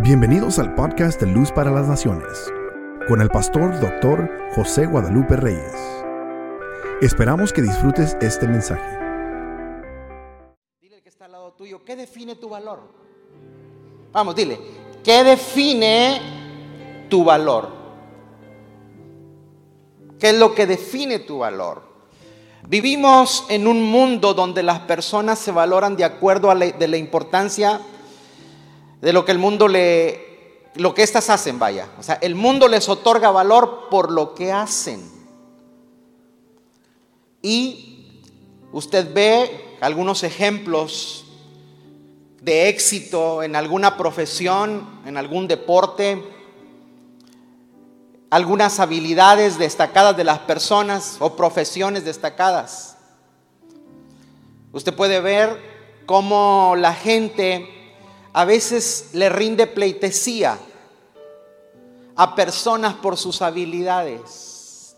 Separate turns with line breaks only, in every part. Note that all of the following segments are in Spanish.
Bienvenidos al podcast de Luz para las Naciones, con el pastor doctor José Guadalupe Reyes. Esperamos que disfrutes este mensaje.
Dile que está al lado tuyo, ¿qué define tu valor? Vamos, dile, ¿qué define tu valor? ¿Qué es lo que define tu valor? Vivimos en un mundo donde las personas se valoran de acuerdo a la, de la importancia de lo que el mundo le, lo que éstas hacen, vaya. O sea, el mundo les otorga valor por lo que hacen. Y usted ve algunos ejemplos de éxito en alguna profesión, en algún deporte, algunas habilidades destacadas de las personas o profesiones destacadas. Usted puede ver cómo la gente a veces le rinde pleitesía a personas por sus habilidades.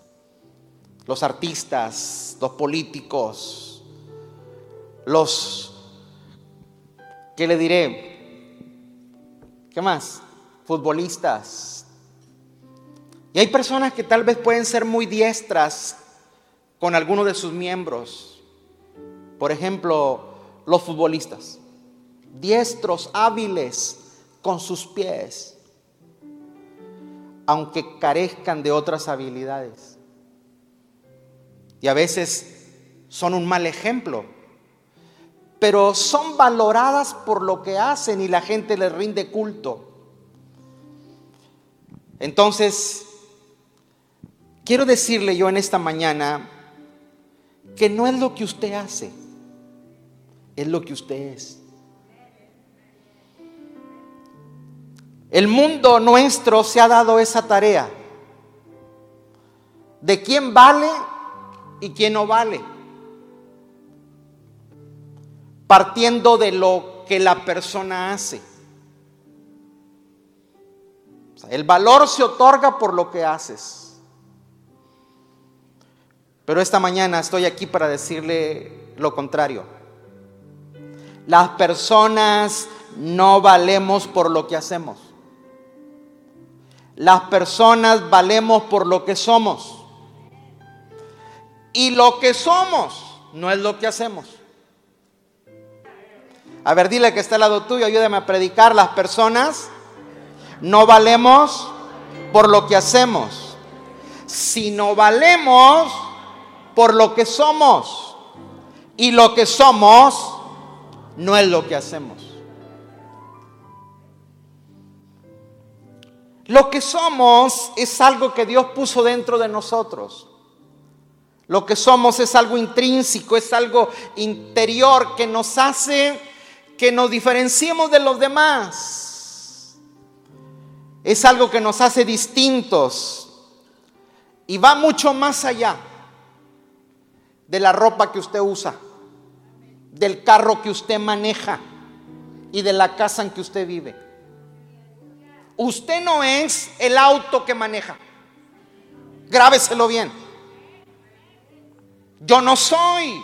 Los artistas, los políticos, los, ¿qué le diré? ¿Qué más? Futbolistas. Y hay personas que tal vez pueden ser muy diestras con alguno de sus miembros. Por ejemplo, los futbolistas diestros, hábiles con sus pies, aunque carezcan de otras habilidades. Y a veces son un mal ejemplo, pero son valoradas por lo que hacen y la gente les rinde culto. Entonces, quiero decirle yo en esta mañana que no es lo que usted hace, es lo que usted es. El mundo nuestro se ha dado esa tarea de quién vale y quién no vale, partiendo de lo que la persona hace. el valor se otorga por lo que haces. Pero esta mañana estoy aquí para decirle lo contrario. Las personas no valemos por lo que hacemos. Las personas valemos por lo que somos. Y lo que somos no es lo que hacemos. A ver, dile que está al lado tuyo, ayúdame a predicar. Las personas no valemos por lo que hacemos, sino valemos por lo que somos. Y lo que somos no es lo que hacemos. Lo que somos es algo que Dios puso dentro de nosotros. Lo que somos es algo intrínseco, es algo interior que nos hace que nos diferenciemos de los demás. Es algo que nos hace distintos y va mucho más allá de la ropa que usted usa, del carro que usted maneja y de la casa en que usted vive. Usted no es el auto que maneja. Grábeselo bien. Yo no soy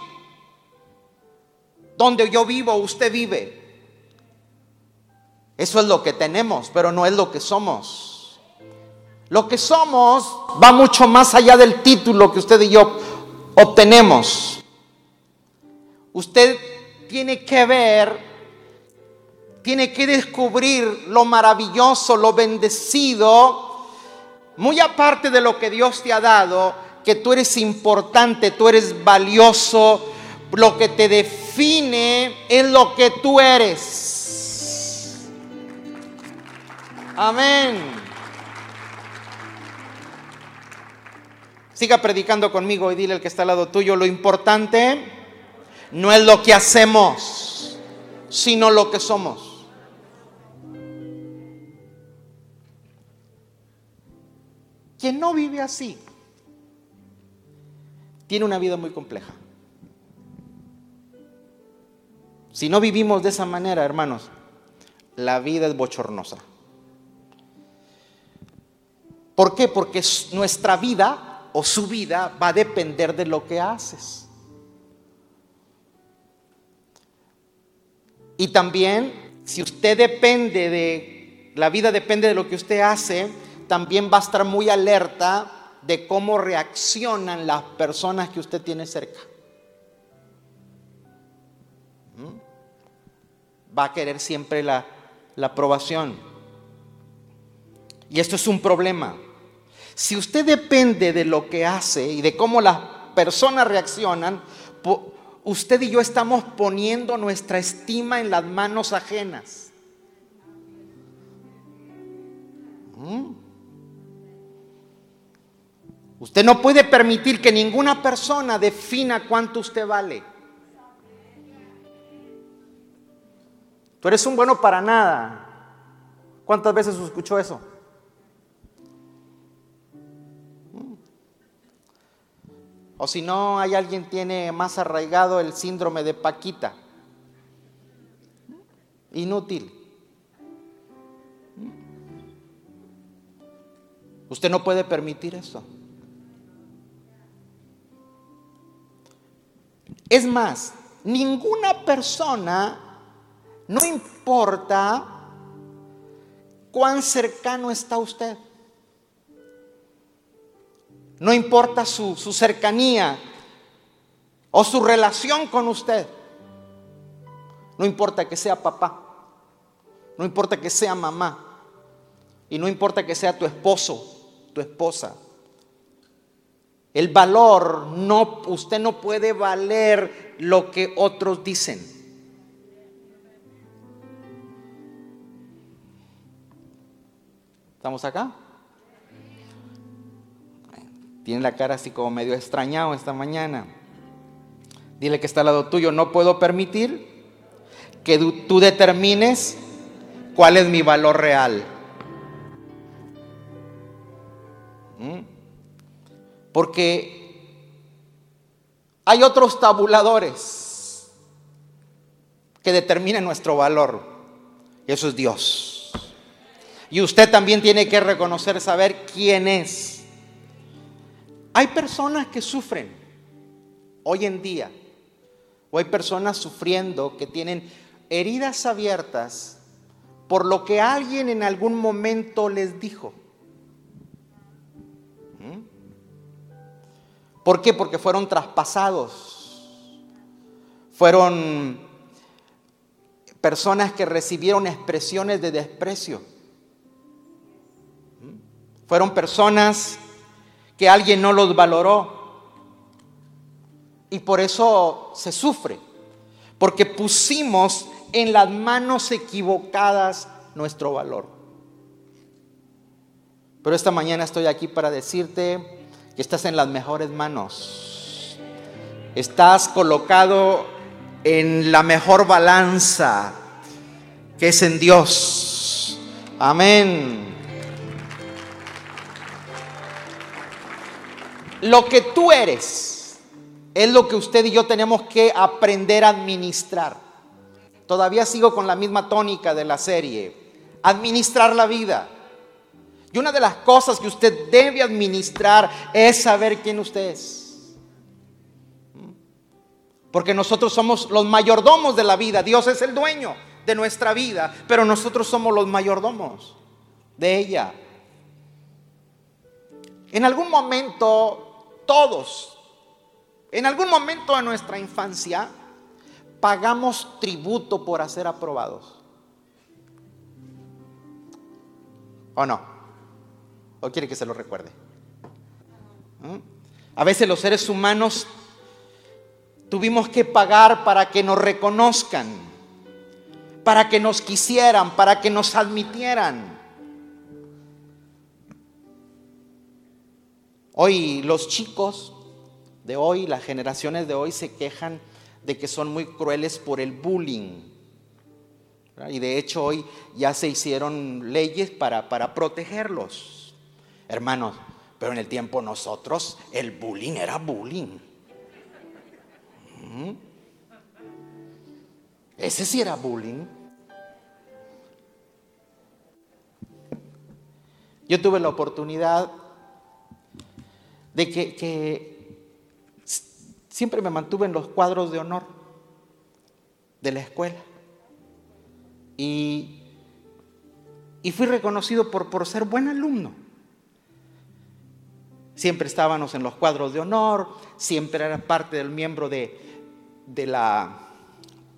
donde yo vivo, usted vive. Eso es lo que tenemos, pero no es lo que somos. Lo que somos va mucho más allá del título que usted y yo obtenemos. Usted tiene que ver tiene que descubrir lo maravilloso, lo bendecido, muy aparte de lo que Dios te ha dado, que tú eres importante, tú eres valioso, lo que te define es lo que tú eres. Amén. Siga predicando conmigo y dile al que está al lado tuyo, lo importante no es lo que hacemos, sino lo que somos. Quien no vive así tiene una vida muy compleja. Si no vivimos de esa manera, hermanos, la vida es bochornosa. ¿Por qué? Porque nuestra vida o su vida va a depender de lo que haces. Y también, si usted depende de la vida depende de lo que usted hace, también va a estar muy alerta de cómo reaccionan las personas que usted tiene cerca. ¿Mm? Va a querer siempre la, la aprobación. Y esto es un problema. Si usted depende de lo que hace y de cómo las personas reaccionan, usted y yo estamos poniendo nuestra estima en las manos ajenas. ¿Mm? Usted no puede permitir que ninguna persona defina cuánto usted vale. Tú eres un bueno para nada. ¿Cuántas veces escuchó eso? Mm. O si no, hay alguien tiene más arraigado el síndrome de Paquita. Inútil. Mm. Usted no puede permitir eso. Es más, ninguna persona, no importa cuán cercano está usted, no importa su, cercanía o su relación con usted, no importa que sea papá, no importa que sea mamá, y no importa que sea tu esposo, tu esposa. El valor, no, usted no puede valer lo que otros dicen. ¿Estamos acá? Tiene la cara así como medio extrañado esta mañana. Dile que está al lado tuyo, no puedo permitir que tú determines cuál es mi valor real. Porque hay otros tabuladores que determinan nuestro valor. eso es Dios. Y usted también tiene que reconocer, saber quién es. Hay personas que sufren hoy en día. O hay personas sufriendo que tienen heridas abiertas por lo que alguien en algún momento les dijo. ¿Por qué? Porque fueron traspasados. Fueron personas que recibieron expresiones de desprecio. Fueron personas que alguien no los valoró. Y por eso se sufre. Porque pusimos en las manos equivocadas nuestro valor. Pero esta mañana estoy aquí para decirte que estás en las mejores manos. Estás colocado en la mejor balanza que es en Dios. Amén. Lo que tú eres es lo que usted y yo tenemos que aprender a administrar. Todavía sigo con la misma tónica de la serie. Administrar la vida. Y una de las cosas que usted debe administrar es saber quién usted es. Porque nosotros somos los mayordomos de la vida. Dios es el dueño de nuestra vida, pero nosotros somos los mayordomos de ella. En algún momento, todos, en algún momento de nuestra infancia, pagamos tributo por ser aprobados. ¿O no? ¿O quiere que se lo recuerde? ¿Mm? A veces los seres humanos tuvimos que pagar para que nos reconozcan, para que nos quisieran, para que nos admitieran. Hoy los chicos de hoy, las generaciones de hoy se quejan de que son muy crueles por el bullying. Y de hecho hoy ya se hicieron leyes para, para protegerlos. Hermanos, pero en el tiempo nosotros el bullying era bullying. ¿Mm? Ese sí era bullying. Yo tuve la oportunidad de que, siempre me mantuve en los cuadros de honor de la escuela. Y fui reconocido por ser buen alumno. Siempre estábamos en los cuadros de honor, siempre era parte del miembro de, de, la,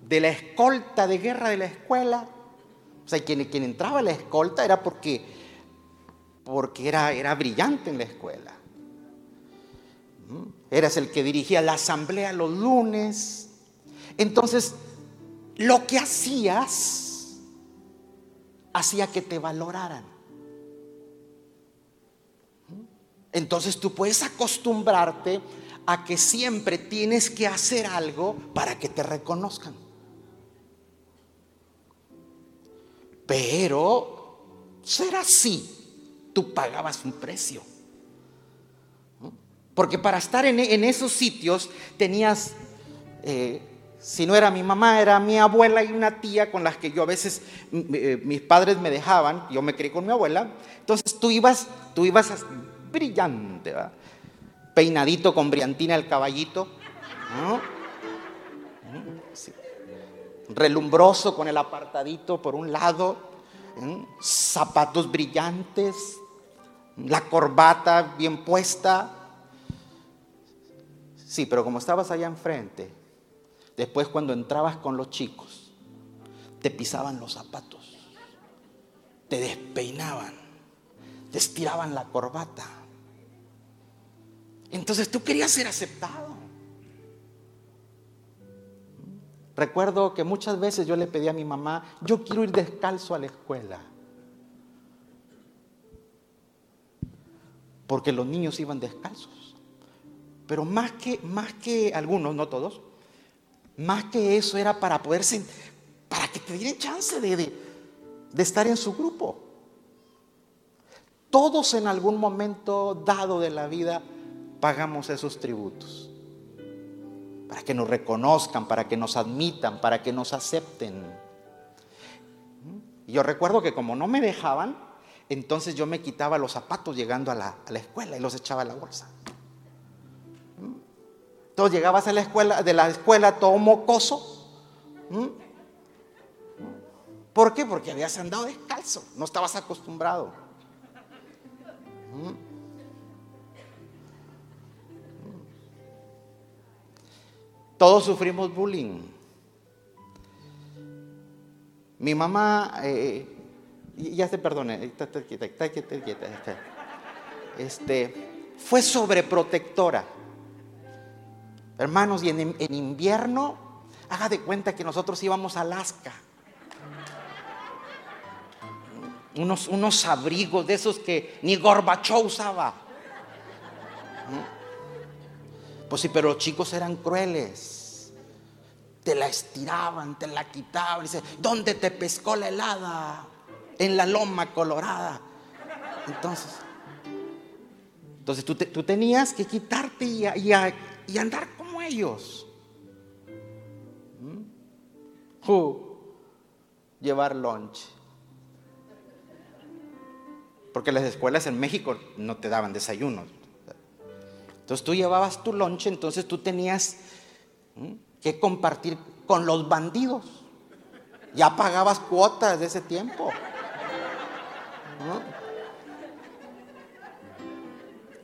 de la escolta de guerra de la escuela. O sea, quien, entraba a la escolta era porque, porque era, era brillante en la escuela. ¿Mm? Eras el que dirigía la asamblea los lunes. Entonces, lo que hacías hacía que te valoraran. Entonces tú puedes acostumbrarte a que siempre tienes que hacer algo para que te reconozcan. Pero ser así, tú pagabas un precio. Porque para estar en, esos sitios tenías, eh, si no era mi mamá, era mi abuela y una tía con las que yo a veces, eh, mis padres me dejaban, yo me crié con mi abuela. Entonces tú ibas, tú ibas brillante, peinadito con brillantina el caballito, relumbroso con el apartadito por un lado, zapatos brillantes, la corbata bien puesta. Sí, pero como estabas allá enfrente, después cuando entrabas con los chicos, te pisaban los zapatos, te despeinaban, te estiraban la corbata. Entonces tú querías ser aceptado. Recuerdo que muchas veces yo le pedí a mi mamá, yo quiero ir descalzo a la escuela. Porque los niños iban descalzos. Pero más que, más que algunos, no todos, más que eso era para poder, para que te dieran chance de, de estar en su grupo. Todos en algún momento dado de la vida pagamos esos tributos para que nos reconozcan, para que nos admitan, para que nos acepten. Yo recuerdo que como no me dejaban, entonces yo me quitaba los zapatos llegando a la, escuela y los echaba a la bolsa. Entonces llegabas a la escuela, de la escuela todo mocoso. ¿Por qué? Porque habías andado descalzo, no estabas acostumbrado. Todos sufrimos bullying. Mi mamá, eh, ya te perdone, este, fue sobreprotectora. Hermanos, y en, invierno, haga de cuenta que nosotros íbamos a Alaska. Unos, unos abrigos de esos que ni Gorbachov usaba. Pues sí, pero los chicos eran crueles. Te la estiraban, te la quitaban. Dice, ¿dónde te pescó la helada? En la loma colorada. Entonces, entonces tú, tú tenías que quitarte y, y, andar como ellos. ¿Mm? Llevar lunch. Porque las escuelas en México no te daban desayunos. Entonces tú llevabas tu lonche, entonces tú tenías que compartir con los bandidos. Ya pagabas cuotas de ese tiempo.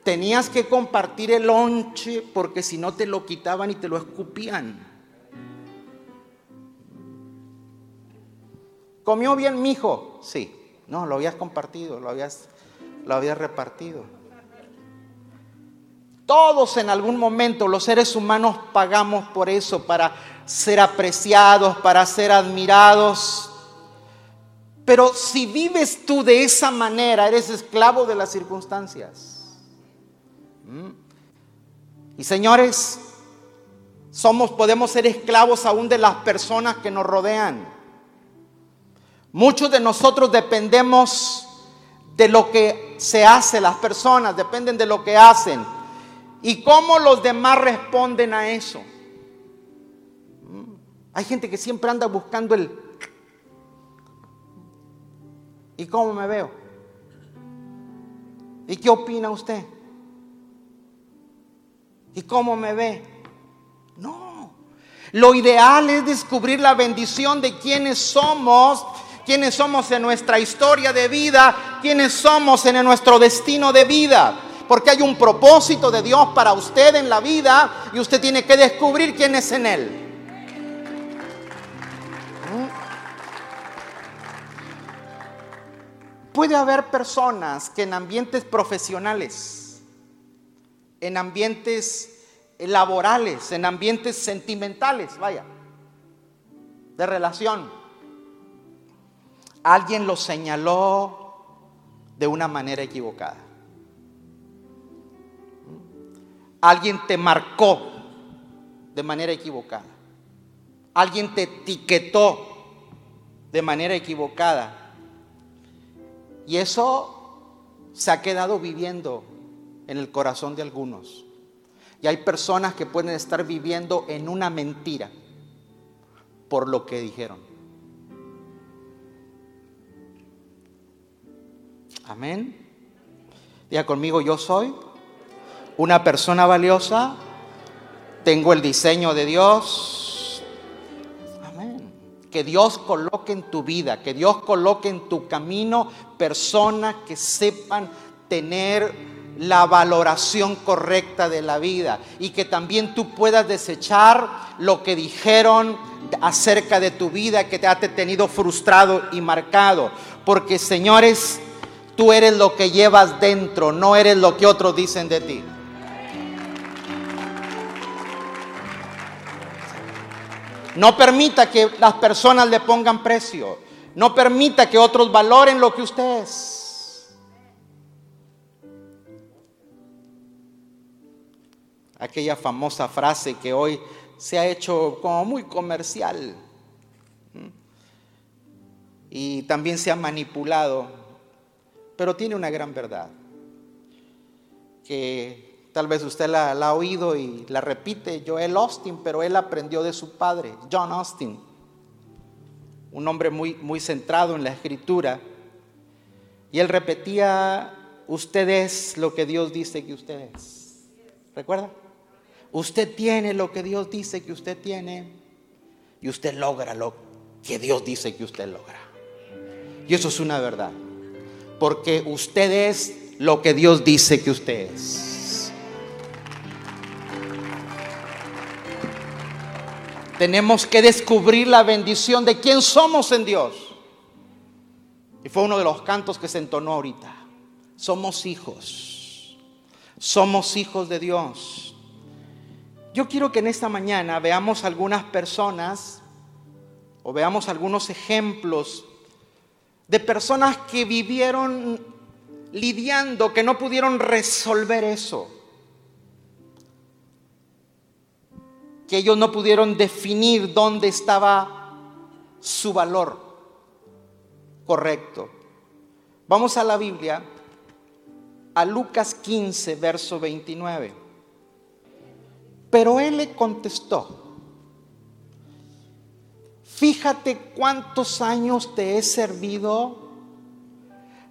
Tenías que compartir el lonche porque si no te lo quitaban y te lo escupían. ¿Comió bien mi hijo? Sí. No, lo habías compartido, lo habías, lo habías repartido. Todos en algún momento los seres humanos pagamos por eso, para ser apreciados, para ser admirados. Pero si vives tú de esa manera, eres esclavo de las circunstancias. ¿Mm? Y señores, somos podemos ser esclavos aún de las personas que nos rodean. Muchos de nosotros dependemos de lo que se hace, las personas dependen de lo que hacen. ¿Y cómo los demás responden a eso? Mm. Hay gente que siempre anda buscando el... ¿Y cómo me veo? ¿Y qué opina usted? ¿Y cómo me ve? No. Lo ideal es descubrir la bendición de quienes somos quiénes somos en nuestra historia de vida, quiénes somos en nuestro destino de vida. Porque hay un propósito de Dios para usted en la vida y usted tiene que descubrir quién es en Él. Puede haber personas que en ambientes profesionales, en ambientes laborales, en ambientes sentimentales, vaya, de relación, alguien lo señaló de una manera equivocada. Alguien te marcó de manera equivocada. Alguien te etiquetó de manera equivocada y eso se ha quedado viviendo en el corazón de algunos. Y hay personas que pueden estar viviendo en una mentira por lo que dijeron. Amén. Diga conmigo, yo soy una persona valiosa, tengo el diseño de Dios, que Dios coloque en tu vida, que Dios coloque en tu camino personas que sepan tener la valoración correcta de la vida y que también tú puedas desechar lo que dijeron acerca de tu vida que te ha tenido frustrado y marcado. Porque señores, tú eres lo que llevas dentro, no eres lo que otros dicen de ti. No permita que las personas le pongan precio. No permita que otros valoren lo que usted es. Aquella famosa frase que hoy se ha hecho como muy comercial y también se ha manipulado, pero tiene una gran verdad, que Tal vez usted la, ha oído y la repite, Joel Austin, pero él aprendió de su padre, John Austin, un hombre muy, muy centrado en la escritura. Y él repetía, usted es lo que Dios dice que usted es. ¿Recuerda? Usted tiene lo que Dios dice que usted tiene y usted logra lo que Dios dice que usted logra. Y eso es una verdad. Porque usted es lo que Dios dice que usted es. Tenemos que descubrir la bendición de quién somos en Dios. Y fue uno de los cantos que se entonó ahorita. Somos hijos. Somos hijos de Dios. Yo quiero que en esta mañana veamos algunas personas o veamos algunos ejemplos de personas que vivieron lidiando, que no pudieron resolver eso. Que ellos no pudieron definir dónde estaba su valor correcto. Vamos a la Biblia, a Lucas 15, verso 29. Pero él le contestó, fíjate cuántos años te he servido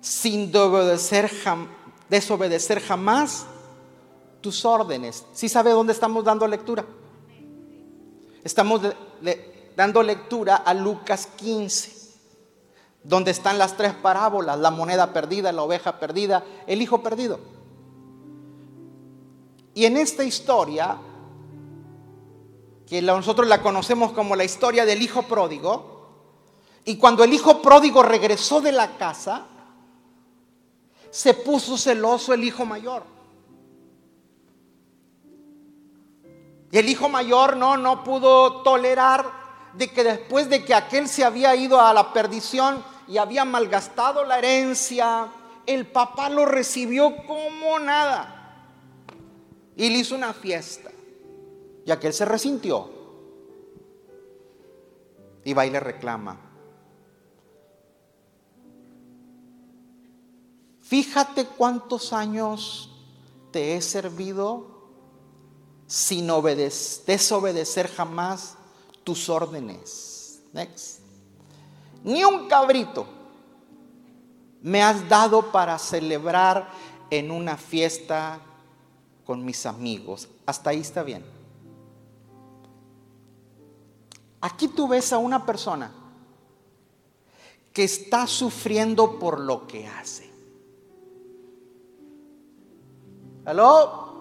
sin desobedecer, desobedecer jamás tus órdenes. ¿Sí sabe dónde estamos dando lectura? Estamos dando lectura a Lucas 15, donde están las tres parábolas, la moneda perdida, la oveja perdida, el hijo perdido. Y en esta historia, que nosotros la conocemos como la historia del hijo pródigo, y cuando el hijo pródigo regresó de la casa, se puso celoso el hijo mayor. Y el hijo mayor no, no pudo tolerar de que después de que aquel se había ido a la perdición y había malgastado la herencia, el papá lo recibió como nada. Y le hizo una fiesta. Y aquel se resintió. Y va y le reclama. Fíjate cuántos años te he servido sin desobedecer jamás tus órdenes. Next. Ni un cabrito me has dado para celebrar en una fiesta con mis amigos. Hasta ahí está bien. Aquí tú ves a una persona que está sufriendo por lo que hace. ¿Aló?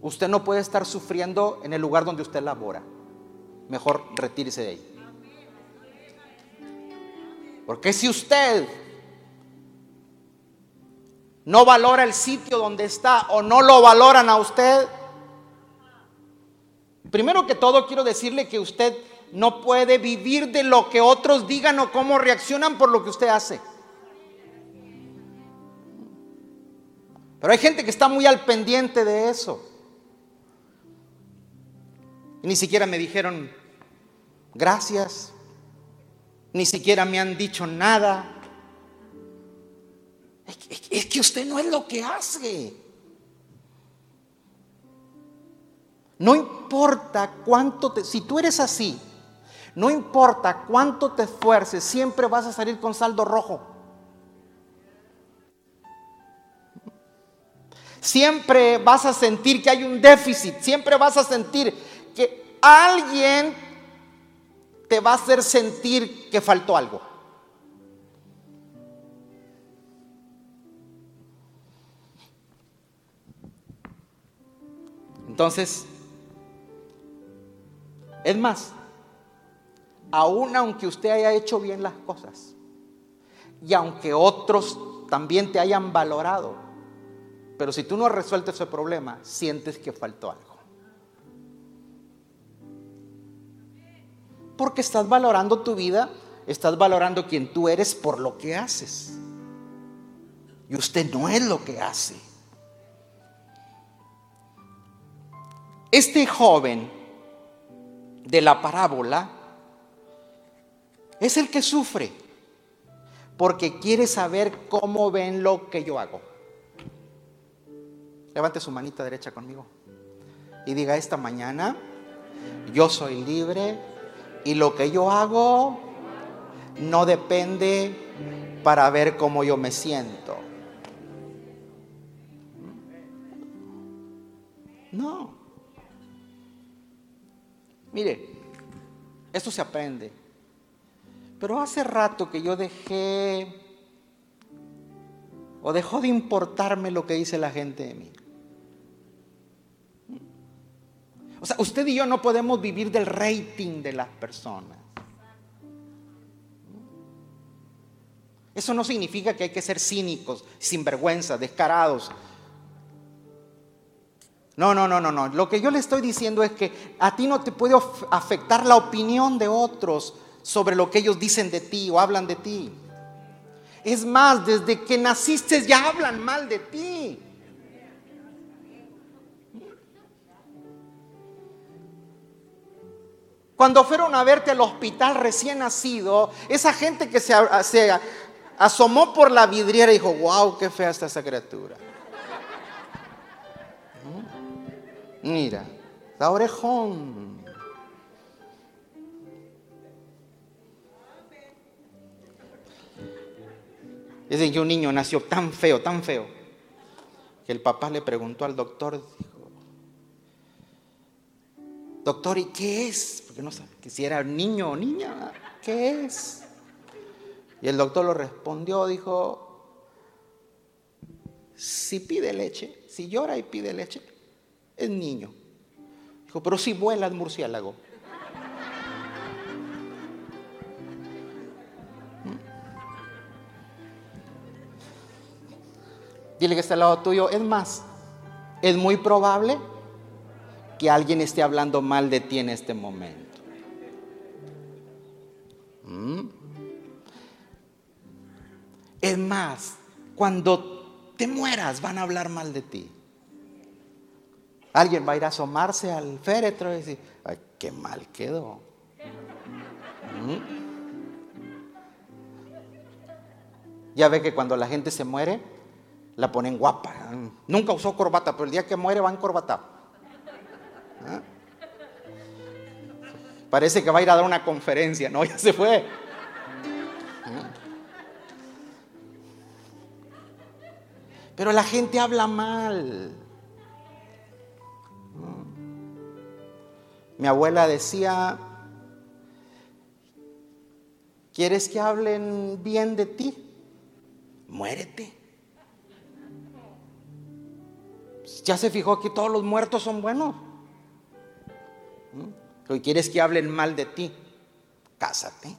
Usted no puede estar sufriendo en el lugar donde usted labora. Mejor retírese de ahí. Porque si usted no valora el sitio donde está o no lo valoran a usted, primero que todo quiero decirle que usted no puede vivir de lo que otros digan o cómo reaccionan por lo que usted hace. Pero hay gente que está muy al pendiente de eso. Ni siquiera me dijeron gracias, ni siquiera me han dicho nada. Es que, usted no es lo que hace. No importa cuánto te, si tú eres así, no importa cuánto te esfuerces, siempre vas a salir con saldo rojo. Siempre vas a sentir que hay un déficit, siempre vas a sentir que alguien te va a hacer sentir que faltó algo. Entonces, es más, aun aunque usted haya hecho bien las cosas y aunque otros también te hayan valorado, pero si tú no has resuelto ese problema, sientes que faltó algo. Porque estás valorando tu vida, estás valorando quien tú eres por lo que haces. Y usted no es lo que hace. Este joven de la parábola es el que sufre porque quiere saber cómo ven lo que yo hago. Levante su manita derecha conmigo y diga esta mañana, yo soy libre y lo que yo hago no depende para ver cómo yo me siento. No. Mire, esto se aprende. Pero hace rato que yo dejé o dejó de importarme lo que dice la gente de mí. O sea, usted y yo no podemos vivir del rating de las personas. Eso no significa que hay que ser cínicos, sinvergüenza, descarados, no, no, no, no, no. Lo que yo le estoy diciendo es que a ti no te puede afectar la opinión de otros sobre lo que ellos dicen de ti o hablan de ti. Es más, desde que naciste ya hablan mal de ti. Cuando fueron a verte al hospital recién nacido, esa gente que se, asomó por la vidriera dijo, wow, qué fea está esa criatura. Mira, la orejón. Dicen que un niño nació tan feo, tan feo, que el papá le preguntó al doctor, doctor, ¿y qué es? Porque no sabe que si era niño o niña, ¿qué es? Y el doctor lo respondió, dijo, si pide leche, si llora y pide leche, es niño. Dijo, pero si vuela el murciélago. Dile que está al lado tuyo. Es más, es muy probable que alguien esté hablando mal de ti en este momento. ¿Mm? Es más, cuando te mueras van a hablar mal de ti. Alguien va a ir a asomarse al féretro y decir, ay, qué mal quedó. ¿Mm? Ya ve que cuando la gente se muere, la ponen guapa. Nunca usó corbata, pero el día que muere va en corbata. ¿Ah? Parece que va a ir a dar una conferencia, no, ya se fue. Pero la gente habla mal. Mi abuela decía ¿Quieres que hablen bien de ti? Muérete. Ya se fijó que todos los muertos son buenos. ¿Mm? ¿Quieres que hablen mal de ti? Cásate.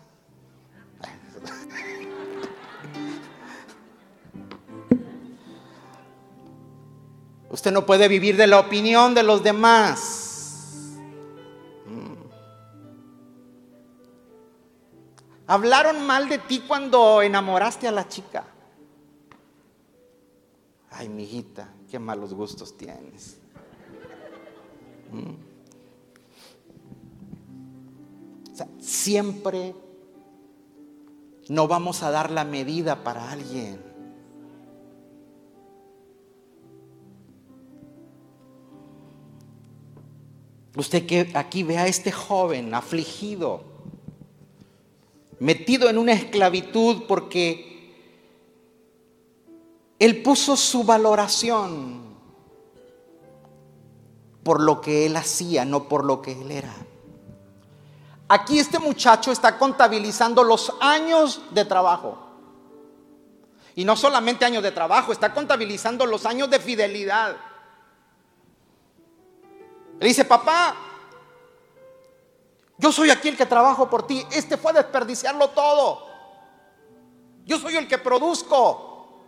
Usted no puede vivir de la opinión de los demás. Hablaron mal de ti cuando enamoraste a la chica. Ay, mijita, qué malos gustos tienes. Siempre no vamos a dar la medida para alguien. Usted que aquí ve a este joven afligido, metido en una esclavitud porque él puso su valoración por lo que él hacía, no por lo que él era. Aquí este muchacho está contabilizando los años de trabajo. Y no solamente años de trabajo, está contabilizando los años de fidelidad. Le dice, papá, yo soy aquí el que trabajo por ti. Este fue a desperdiciarlo todo. Yo soy el que produzco.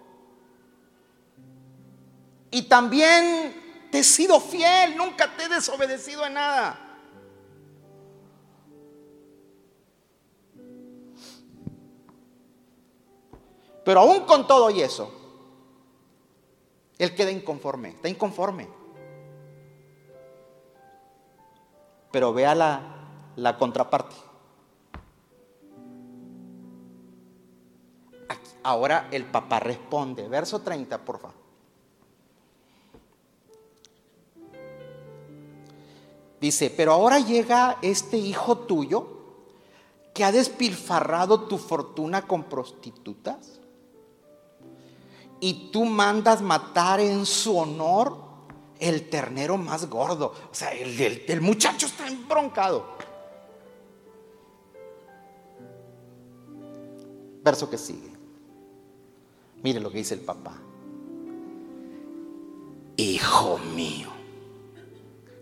Y también te he sido fiel, nunca te he desobedecido en nada. Pero aún con todo y eso, él queda inconforme, está inconforme. Pero vea la, la contraparte. ahora el papá responde, verso 30, por favor. Dice, pero ahora llega este hijo tuyo que ha despilfarrado tu fortuna con prostitutas y tú mandas matar en su honor el ternero más gordo. O sea, el, muchacho está embroncado. Verso que sigue. Mire lo que dice el papá. Hijo mío.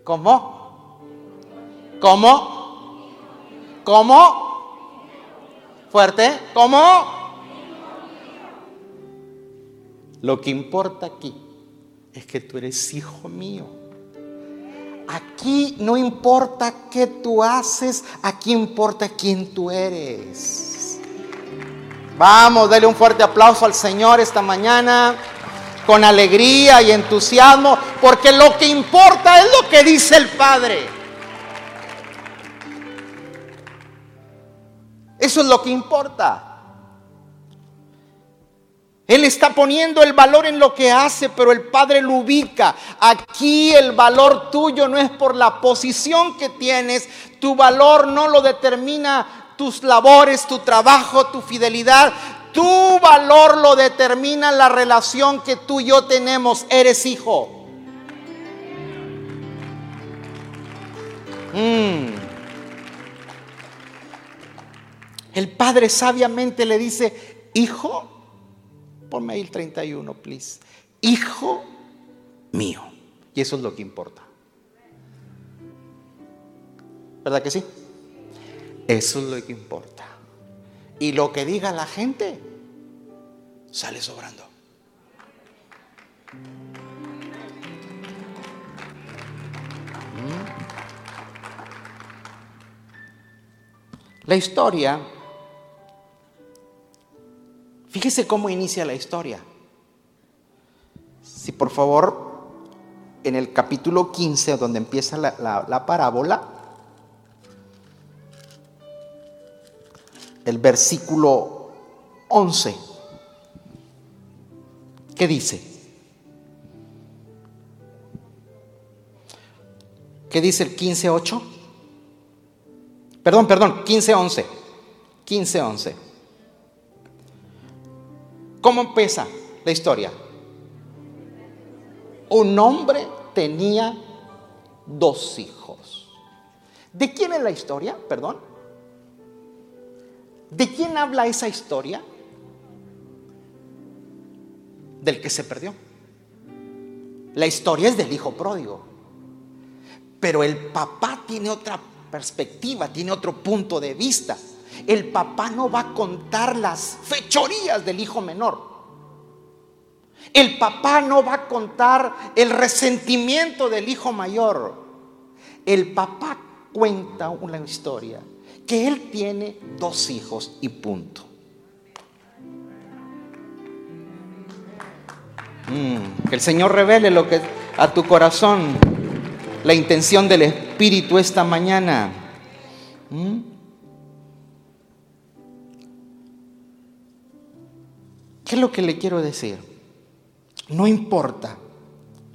¿Cómo? ¿Cómo? ¿Cómo? Fuerte. ¿Cómo? Lo que importa aquí es que tú eres hijo mío. Aquí no importa qué tú haces, aquí importa quién tú eres. Vamos, dale un fuerte aplauso al Señor esta mañana con alegría y entusiasmo, porque lo que importa es lo que dice el Padre. Eso es lo que importa. Él está poniendo el valor en lo que hace, pero el Padre lo ubica. Aquí el valor tuyo no es por la posición que tienes, tu valor no lo determina tus labores, tu trabajo, tu fidelidad. Tu valor lo determina la relación que tú y yo tenemos. Eres hijo. Mm. El Padre sabiamente le dice, hijo, Ponme ahí el 31, please. Hijo mío. Y eso es lo que importa. ¿Verdad que sí? Eso es lo que importa. Y lo que diga la gente sale sobrando. ¿Mm? La historia Fíjese cómo inicia la historia. Si por favor, en el capítulo 15, donde empieza la, parábola, el versículo 11, ¿qué dice? ¿Qué dice el 15.8? Perdón, perdón, 15.11. 15.11. ¿Cómo empieza la historia? Un hombre tenía dos hijos. ¿De quién es la historia? Perdón. ¿De quién habla esa historia? Del que se perdió. La historia es del hijo pródigo. Pero el papá tiene otra perspectiva, tiene otro punto de vista. El papá no va a contar las fechorías del hijo menor. El papá no va a contar el resentimiento del hijo mayor. El papá cuenta una historia que él tiene dos hijos y punto. Mm, que el Señor revele lo que a tu corazón la intención del Espíritu esta mañana. ¿Mm? ¿Qué es lo que le quiero decir? No importa,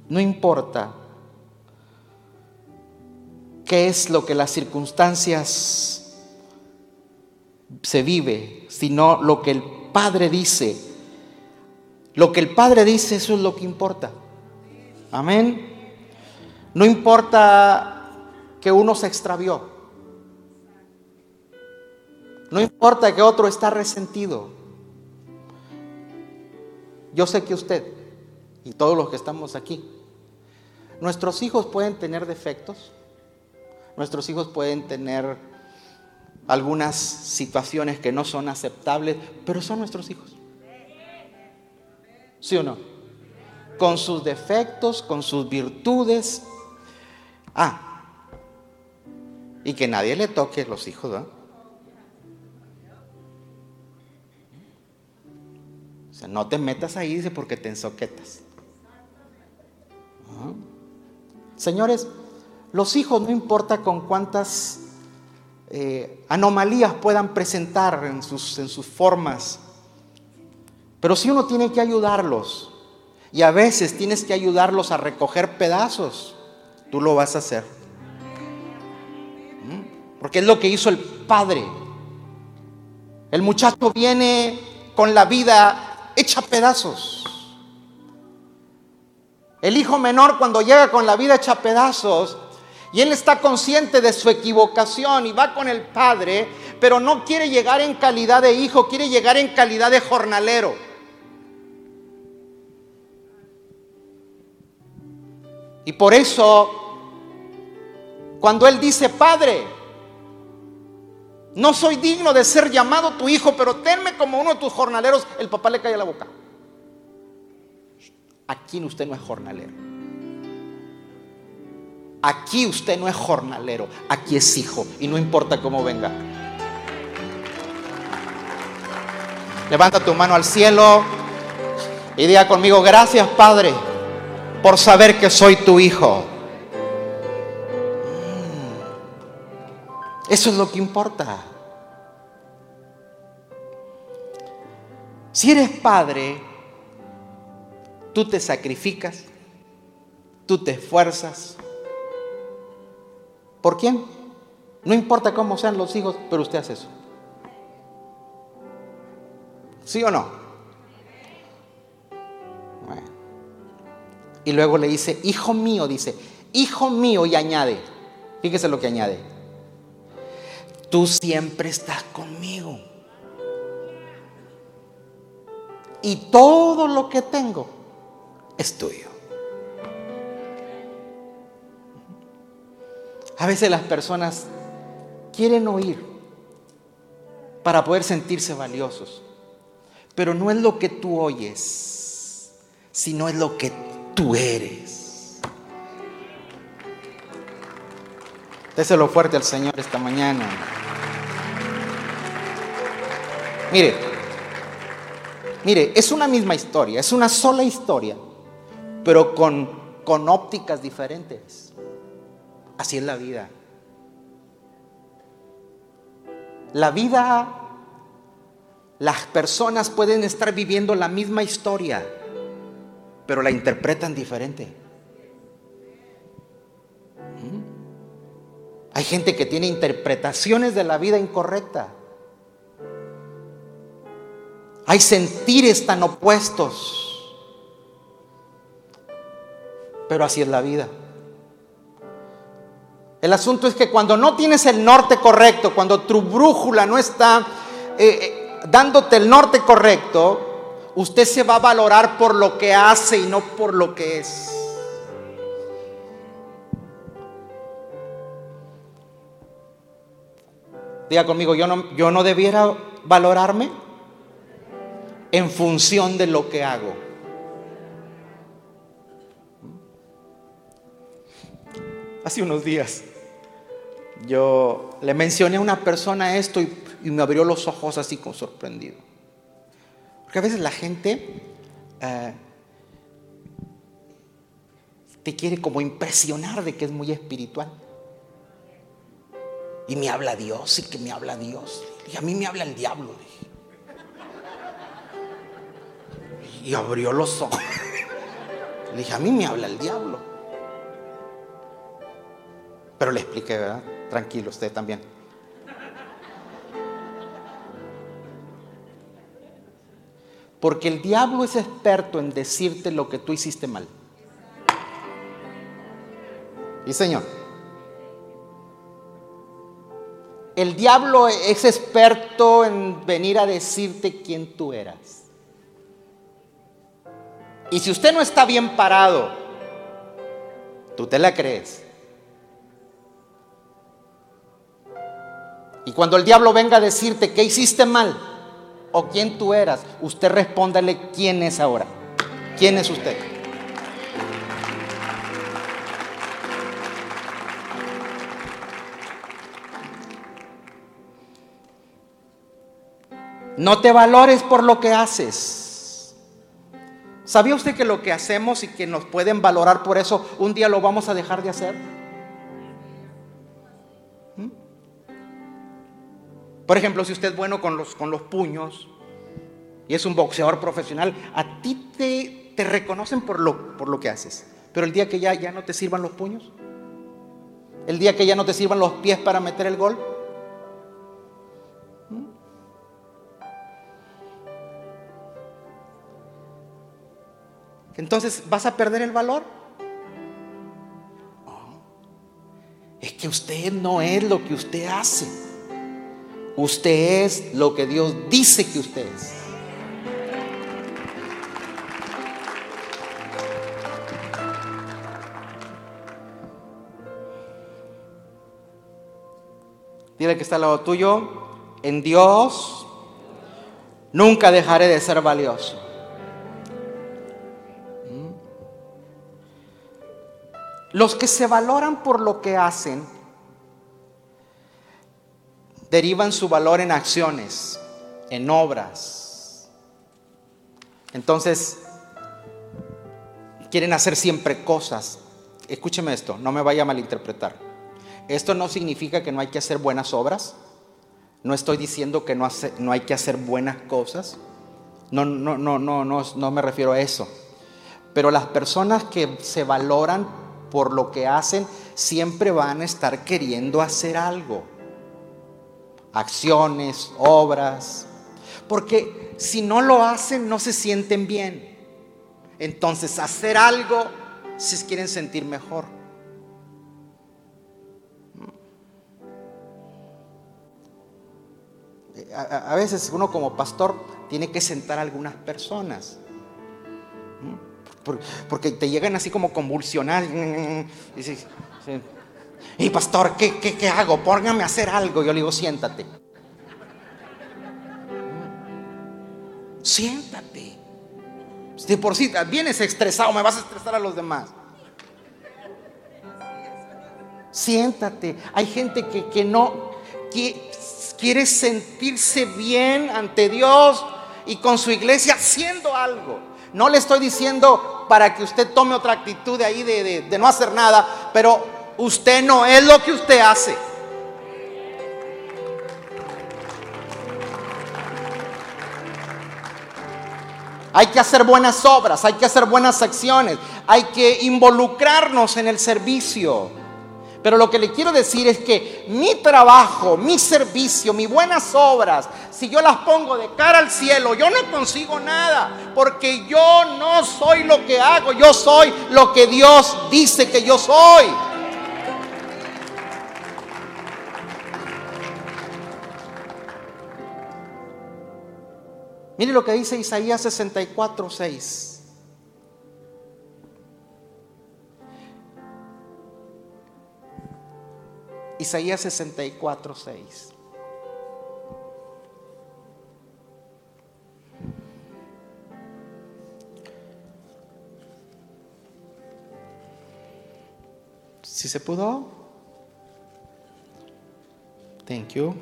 no importa qué es lo que las circunstancias se vive, sino lo que el Padre dice. Lo que el Padre dice, eso es lo que importa. Amén. No importa que uno se extravió. No importa que otro está resentido. Yo sé que usted y todos los que estamos aquí, nuestros hijos pueden tener defectos, nuestros hijos pueden tener algunas situaciones que no son aceptables, pero son nuestros hijos. ¿Sí o no? Con sus defectos, con sus virtudes, Ah, y que nadie le toque los hijos, ¿verdad? No te metas ahí, dice, porque te ensoquetas. Señores, los hijos no importa con cuántas eh, anomalías puedan presentar en sus, en sus formas, pero si uno tiene que ayudarlos, y a veces tienes que ayudarlos a recoger pedazos tú lo vas a hacer. ¿Mm? Porque es lo que hizo el padre. El muchacho viene con la vida hecha pedazos. El hijo menor cuando llega con la vida hecha pedazos y él está consciente de su equivocación y va con el padre, pero no quiere llegar en calidad de hijo, quiere llegar en calidad de jornalero. Y por eso cuando él dice, Padre, no soy digno de ser llamado tu hijo, pero tenme como uno de tus jornaleros, el papá le cae la boca. Aquí usted no es jornalero. Aquí usted no es jornalero, aquí es hijo y no importa cómo venga. Levanta tu mano al cielo y diga conmigo, gracias Padre por saber que soy tu hijo. Eso es lo que importa. Si eres padre, tú te sacrificas, tú te esfuerzas. ¿Por quién? No importa cómo sean los hijos, pero usted hace eso. ¿Sí o no? Y luego le dice, hijo mío, dice, hijo mío, y añade, fíjese lo que añade, tú siempre estás conmigo. Y todo lo que tengo es tuyo. A veces las personas quieren oír para poder sentirse valiosos, pero no es lo que tú oyes, sino es lo que tú eres. Déselo fuerte al Señor esta mañana. Mire, mire, es una misma historia, es una sola historia, pero con, con ópticas diferentes. Así es la vida. La vida, las personas pueden estar viviendo la misma historia, pero la interpretan diferente. Hay gente que tiene interpretaciones de la vida incorrecta. Hay sentires tan opuestos. Pero así es la vida. El asunto es que cuando no tienes el norte correcto, cuando tu brújula no está eh, eh, dándote el norte correcto, usted se va a valorar por lo que hace y no por lo que es. Diga conmigo, yo no, yo no debiera valorarme en función de lo que hago. Hace unos días yo le mencioné a una persona esto y, me abrió los ojos así como sorprendido. Porque a veces la gente eh, te quiere como impresionar de que es muy espiritual. Y me habla Dios y que me habla Dios. Y a mí me habla el diablo. Y abrió los ojos. Le dije, a mí me habla el diablo. Pero le expliqué, ¿verdad? Tranquilo, usted también. Porque el diablo es experto en decirte lo que tú hiciste mal. Y Señor. El diablo es experto en venir a decirte quién tú eras. Y si usted no está bien parado, tú te la crees. Y cuando el diablo venga a decirte que hiciste mal o quién tú eras, usted respóndale quién es ahora. ¿Quién es usted? No te valores por lo que haces. ¿Sabía usted que lo que hacemos y que nos pueden valorar por eso, un día lo vamos a dejar de hacer? Por ejemplo, si usted es bueno con los, con los puños y es un boxeador profesional, a ti te, te reconocen por lo, por lo que haces. Pero el día que ya, ya no te sirvan los puños, el día que ya no te sirvan los pies para meter el gol, entonces vas a perder el valor. Es que usted no es lo que usted hace. Usted es lo que Dios dice que usted es. Dile que está al lado tuyo. En Dios nunca dejaré de ser valioso. Los que se valoran por lo que hacen derivan su valor en acciones, en obras. Entonces, quieren hacer siempre cosas. Escúcheme esto, no me vaya a malinterpretar. Esto no significa que no hay que hacer buenas obras. No estoy diciendo que no, no hay que hacer buenas cosas. No, no, no, no, no, no me refiero a eso. Pero las personas que se valoran por lo que hacen siempre van a estar queriendo hacer algo acciones, obras, porque si no lo hacen no se sienten bien. Entonces hacer algo si quieren sentir mejor. A, veces uno como pastor tiene que sentar a algunas personas. Porque te llegan así como convulsionar. Y pastor, ¿qué, qué, hago? Póngame a hacer algo. Yo le digo, siéntate. Siéntate. Si por si vienes estresado, me vas a estresar a los demás. Siéntate. Hay gente que, que no que quiere sentirse bien ante Dios y con su iglesia haciendo algo. No le estoy diciendo para que usted tome otra actitud de ahí de, de no hacer nada, pero Usted no es lo que usted hace. Hay que hacer buenas obras, hay que hacer buenas acciones, hay que involucrarnos en el servicio. Pero lo que le quiero decir es que mi trabajo, mi servicio, mis buenas obras, si yo las pongo de cara al cielo, yo no consigo nada, porque yo no soy lo que hago, yo soy lo que Dios dice que yo soy. Mire lo que dice Isaías 64, 6. Isaías 64, 6. Si se pudo? Thank you.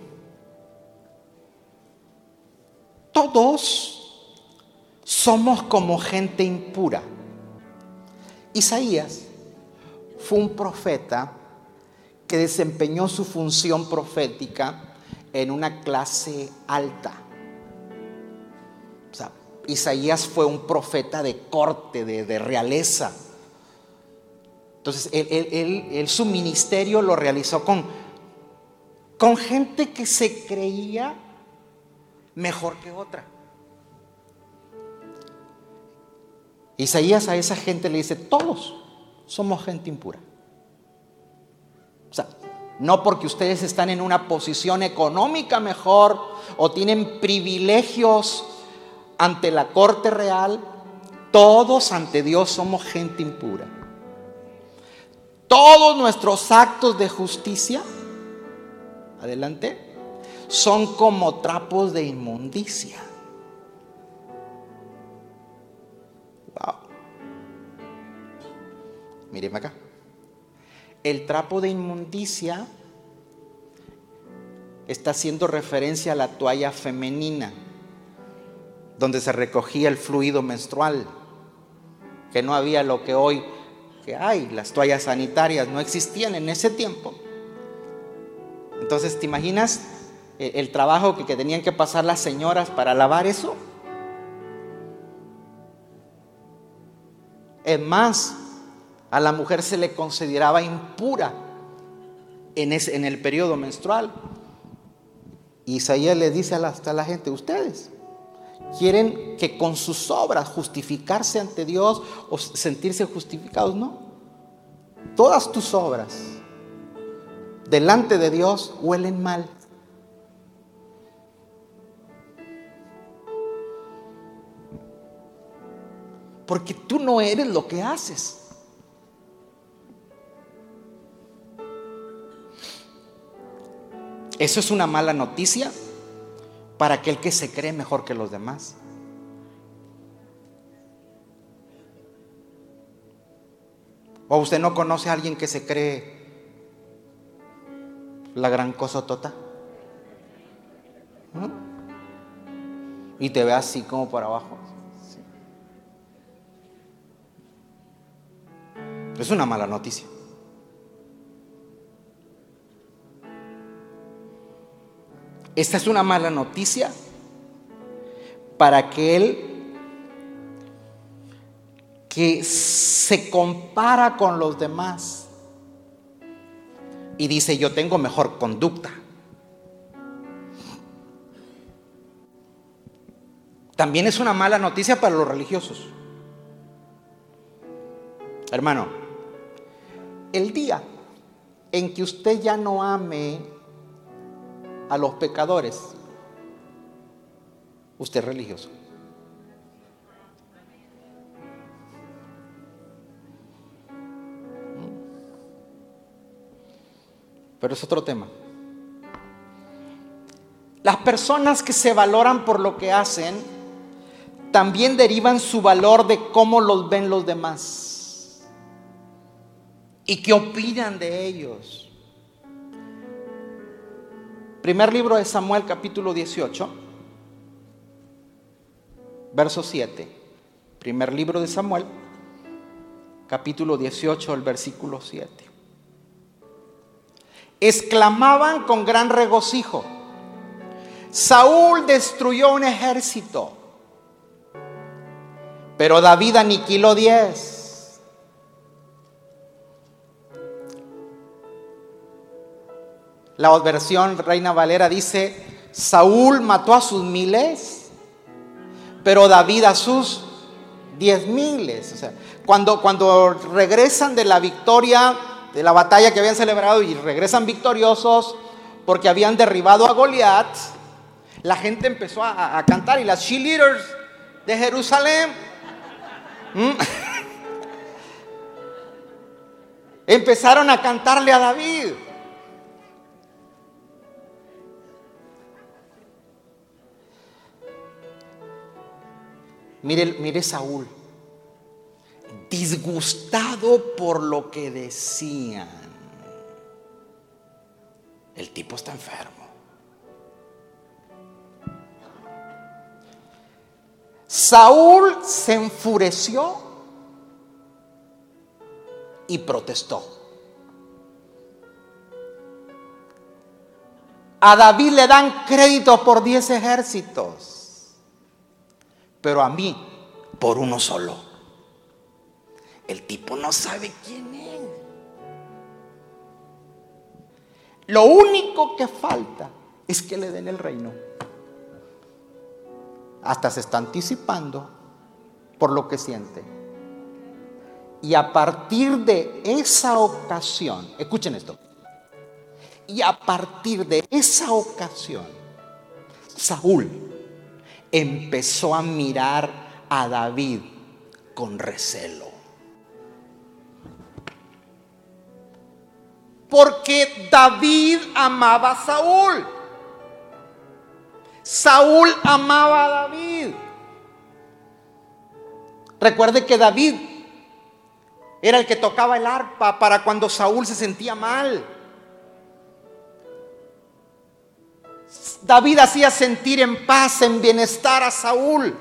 Todos somos como gente impura. Isaías fue un profeta que desempeñó su función profética en una clase alta. O sea, Isaías fue un profeta de corte, de, de realeza. Entonces, él, su ministerio lo realizó con, con gente que se creía mejor que otra. Isaías a esa gente le dice, todos somos gente impura. No porque ustedes están en una posición económica mejor o tienen privilegios ante la corte real, todos ante Dios somos gente impura. Todos nuestros actos de justicia, adelante, son como trapos de inmundicia. Wow. Míreme acá. El trapo de inmundicia está haciendo referencia a la toalla femenina, donde se recogía el fluido menstrual, que no había lo que hoy que hay, las toallas sanitarias no existían en ese tiempo. Entonces, ¿te imaginas el, trabajo que, que tenían que pasar las señoras para lavar eso? Es más, a la mujer se le consideraba impura en, ese, en el periodo menstrual. Isaías le dice a a la gente, ustedes quieren que con sus obras justificarse ante Dios o sentirse justificados, no. Todas tus obras delante de Dios huelen mal. Porque tú no eres lo que haces. ¿Eso es una mala noticia? para aquel que se cree mejor que los demás. ¿O usted no conoce a alguien que se cree la gran cosa tota? Y te ve así como por abajo. Es una mala noticia. Esta es una mala noticia para aquel que se compara con los demás y dice yo tengo mejor conducta. También es una mala noticia para los religiosos. Hermano, el día en que usted ya no ame a los pecadores, usted es religioso. Pero es otro tema. Las personas que se valoran por lo que hacen, también derivan su valor de cómo los ven los demás y qué opinan de ellos. Primer libro de Samuel capítulo 18, verso 7. Primer libro de Samuel, capítulo 18, el versículo 7. Exclamaban con gran regocijo, Saúl destruyó un ejército, pero David aniquiló diez. La versión Reina Valera dice, Saúl mató a sus miles, pero David a sus diez miles. O sea, cuando, cuando regresan de la victoria, de la batalla que habían celebrado y regresan victoriosos porque habían derribado a Goliat, La gente empezó a, cantar y las cheerleaders de Jerusalén empezaron a cantarle a David. Mire, mire Saúl, disgustado por lo que decían. El tipo está enfermo. Saúl se enfureció y protestó. A David le dan crédito por 10 ejércitos, pero a mí por uno solo. El tipo no sabe quién es. Lo único que falta es que le den el reino hasta se está anticipando por lo que siente. Y a partir de esa ocasión, escuchen esto, y a partir de esa ocasión, Saúl empezó a mirar a David con recelo. Porque David amaba a Saúl. Saúl amaba a David. Recuerde que David era el que tocaba el arpa para cuando Saúl se sentía mal. David hacía sentir en paz, en bienestar a Saúl.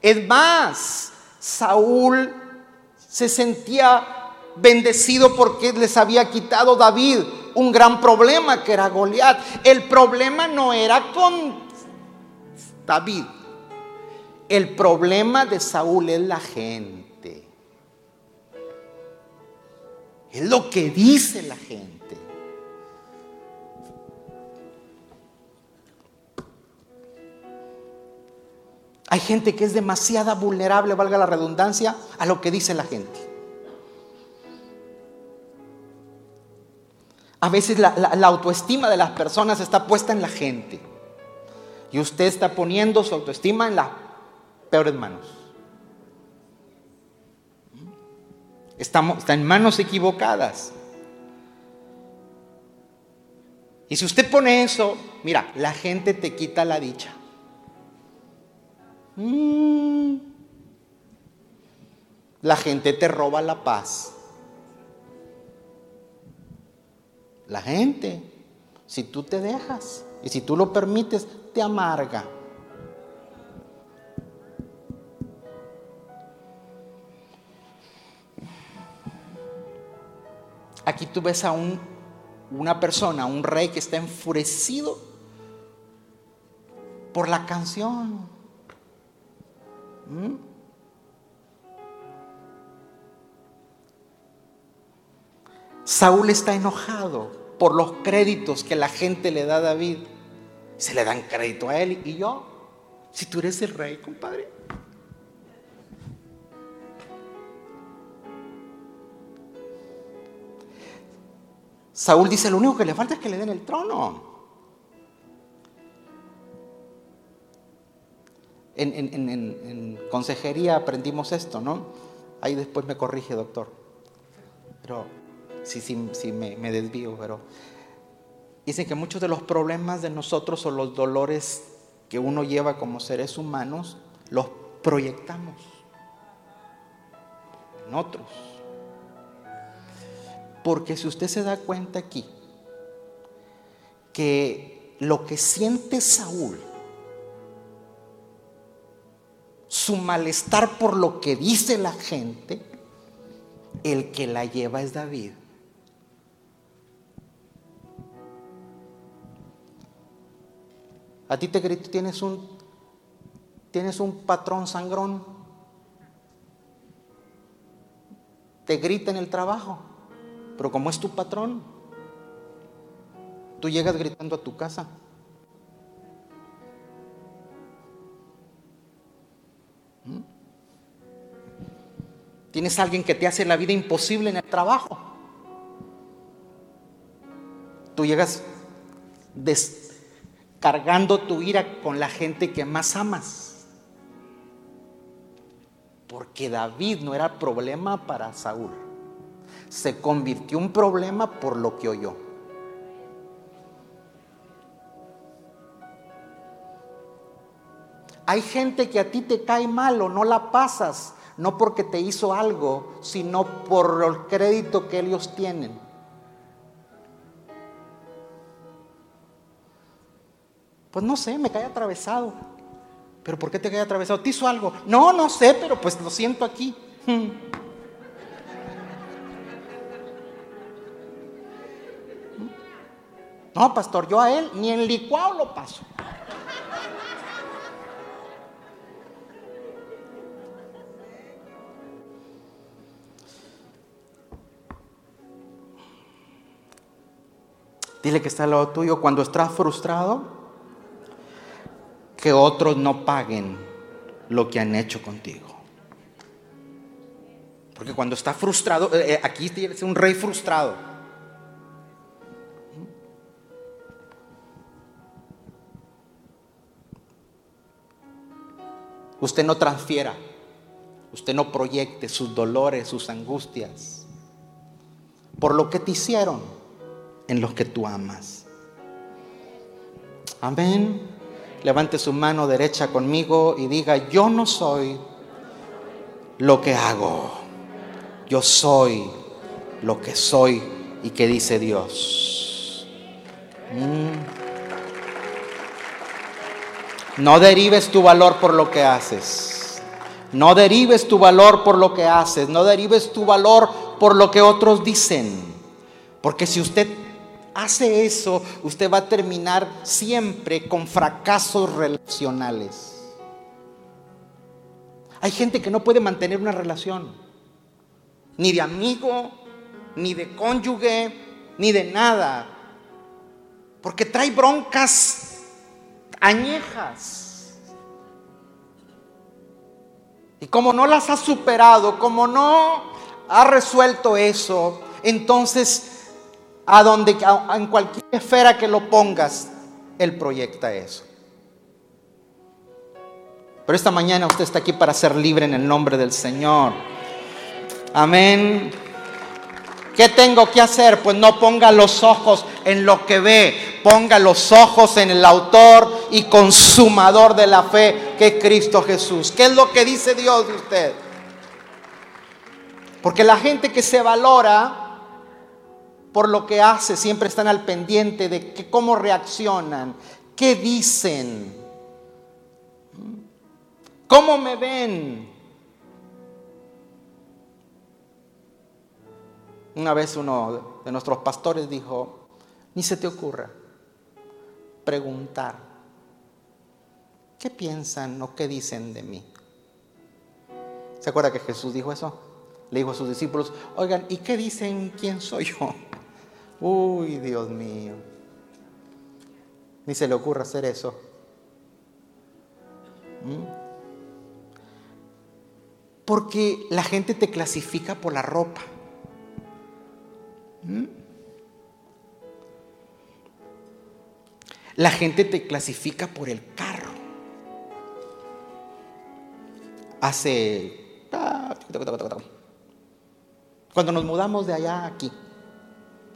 Es más, Saúl se sentía bendecido porque les había quitado David un gran problema que era Goliat. El problema no era con David. El problema de Saúl es la gente. Es lo que dice la gente. Hay gente que es demasiada vulnerable, valga la redundancia, a lo que dice la gente. A veces la, autoestima de las personas está puesta en la gente. Y usted está poniendo su autoestima en las peores manos. Estamos, está en manos equivocadas. Y si usted pone eso, mira, la gente te quita la dicha. Mm. La gente te roba la paz. La gente, si tú te dejas y si tú lo permites, te amarga. Aquí tú ves a un, una persona, un rey que está enfurecido por la canción. ¿Mm? Saúl está enojado por los créditos que la gente le da a David. Se le dan crédito a él y yo, si tú eres el rey, compadre. Saúl dice, lo único que le falta es que le den el trono. En, consejería aprendimos esto, ¿no? Ahí después me corrige, doctor. Pero si sí, me, me desvío, pero dicen que muchos de los problemas de nosotros o los dolores que uno lleva como seres humanos, los proyectamos en otros. Porque si usted se da cuenta aquí, que lo que siente Saúl, su malestar por lo que dice la gente, el que la lleva es David. A ti te grito, tienes un, tienes un patrón sangrón. Te grita en el trabajo, pero como es tu patrón, tú llegas gritando a tu casa. Tienes alguien que te hace la vida imposible en el trabajo. Tú llegas des cargando tu ira con la gente que más amas. Porque David no era problema para Saúl. Se convirtió un problema por lo que oyó. Hay gente que a ti te cae mal o no la pasas, no porque te hizo algo, sino por el crédito que ellos tienen. Pues no sé, me cae atravesado. ¿Pero por qué te cae atravesado? ¿Te hizo algo? No, no sé, pero pues lo siento aquí. No, pastor, yo a él ni en licuado lo paso. Dile que está al lado tuyo cuando estás frustrado, que otros no paguen lo que han hecho contigo. Porque cuando está frustrado, eh, eh, aquí tienes un rey frustrado. Usted no transfiera, usted no proyecte sus dolores, sus angustias, por lo que te hicieron en los que tú amas. Amén. Levante su mano derecha conmigo y diga, yo no soy lo que hago, yo soy lo que soy y que dice Dios. Mm. No derives tu valor por lo que haces. No derives tu valor por lo que haces. No derives tu valor por lo que otros dicen. Porque si usted hace eso, usted va a terminar siempre con fracasos relacionales. Hay gente que no puede mantener una relación, ni de amigo, ni de cónyuge, ni de nada, porque trae broncas añejas. Y como no las ha superado, como no ha resuelto eso, entonces a en cualquier esfera que lo pongas, Él proyecta eso. Pero esta mañana usted está aquí para ser libre en el nombre del Señor. Amén. ¿Qué tengo que hacer? Pues no ponga los ojos en lo que ve, ponga los ojos en el autor y consumador de la fe, que es Cristo Jesús. ¿Qué es lo que dice Dios de usted? Porque la gente que se valora por lo que hace, siempre están al pendiente de cómo reaccionan, qué dicen, cómo me ven. Una vez uno de nuestros pastores dijo, ni se te ocurra preguntar, ¿qué piensan o qué dicen de mí? ¿Se acuerda que Jesús dijo eso? Le dijo a sus discípulos, oigan, ¿y qué dicen quién soy yo? Uy, Dios mío. Ni se le ocurra hacer eso. ¿Mm? Porque la gente te clasifica por la ropa. ¿Mm? La gente te clasifica por el carro. Hace... Cuando nos mudamos de allá a aquí,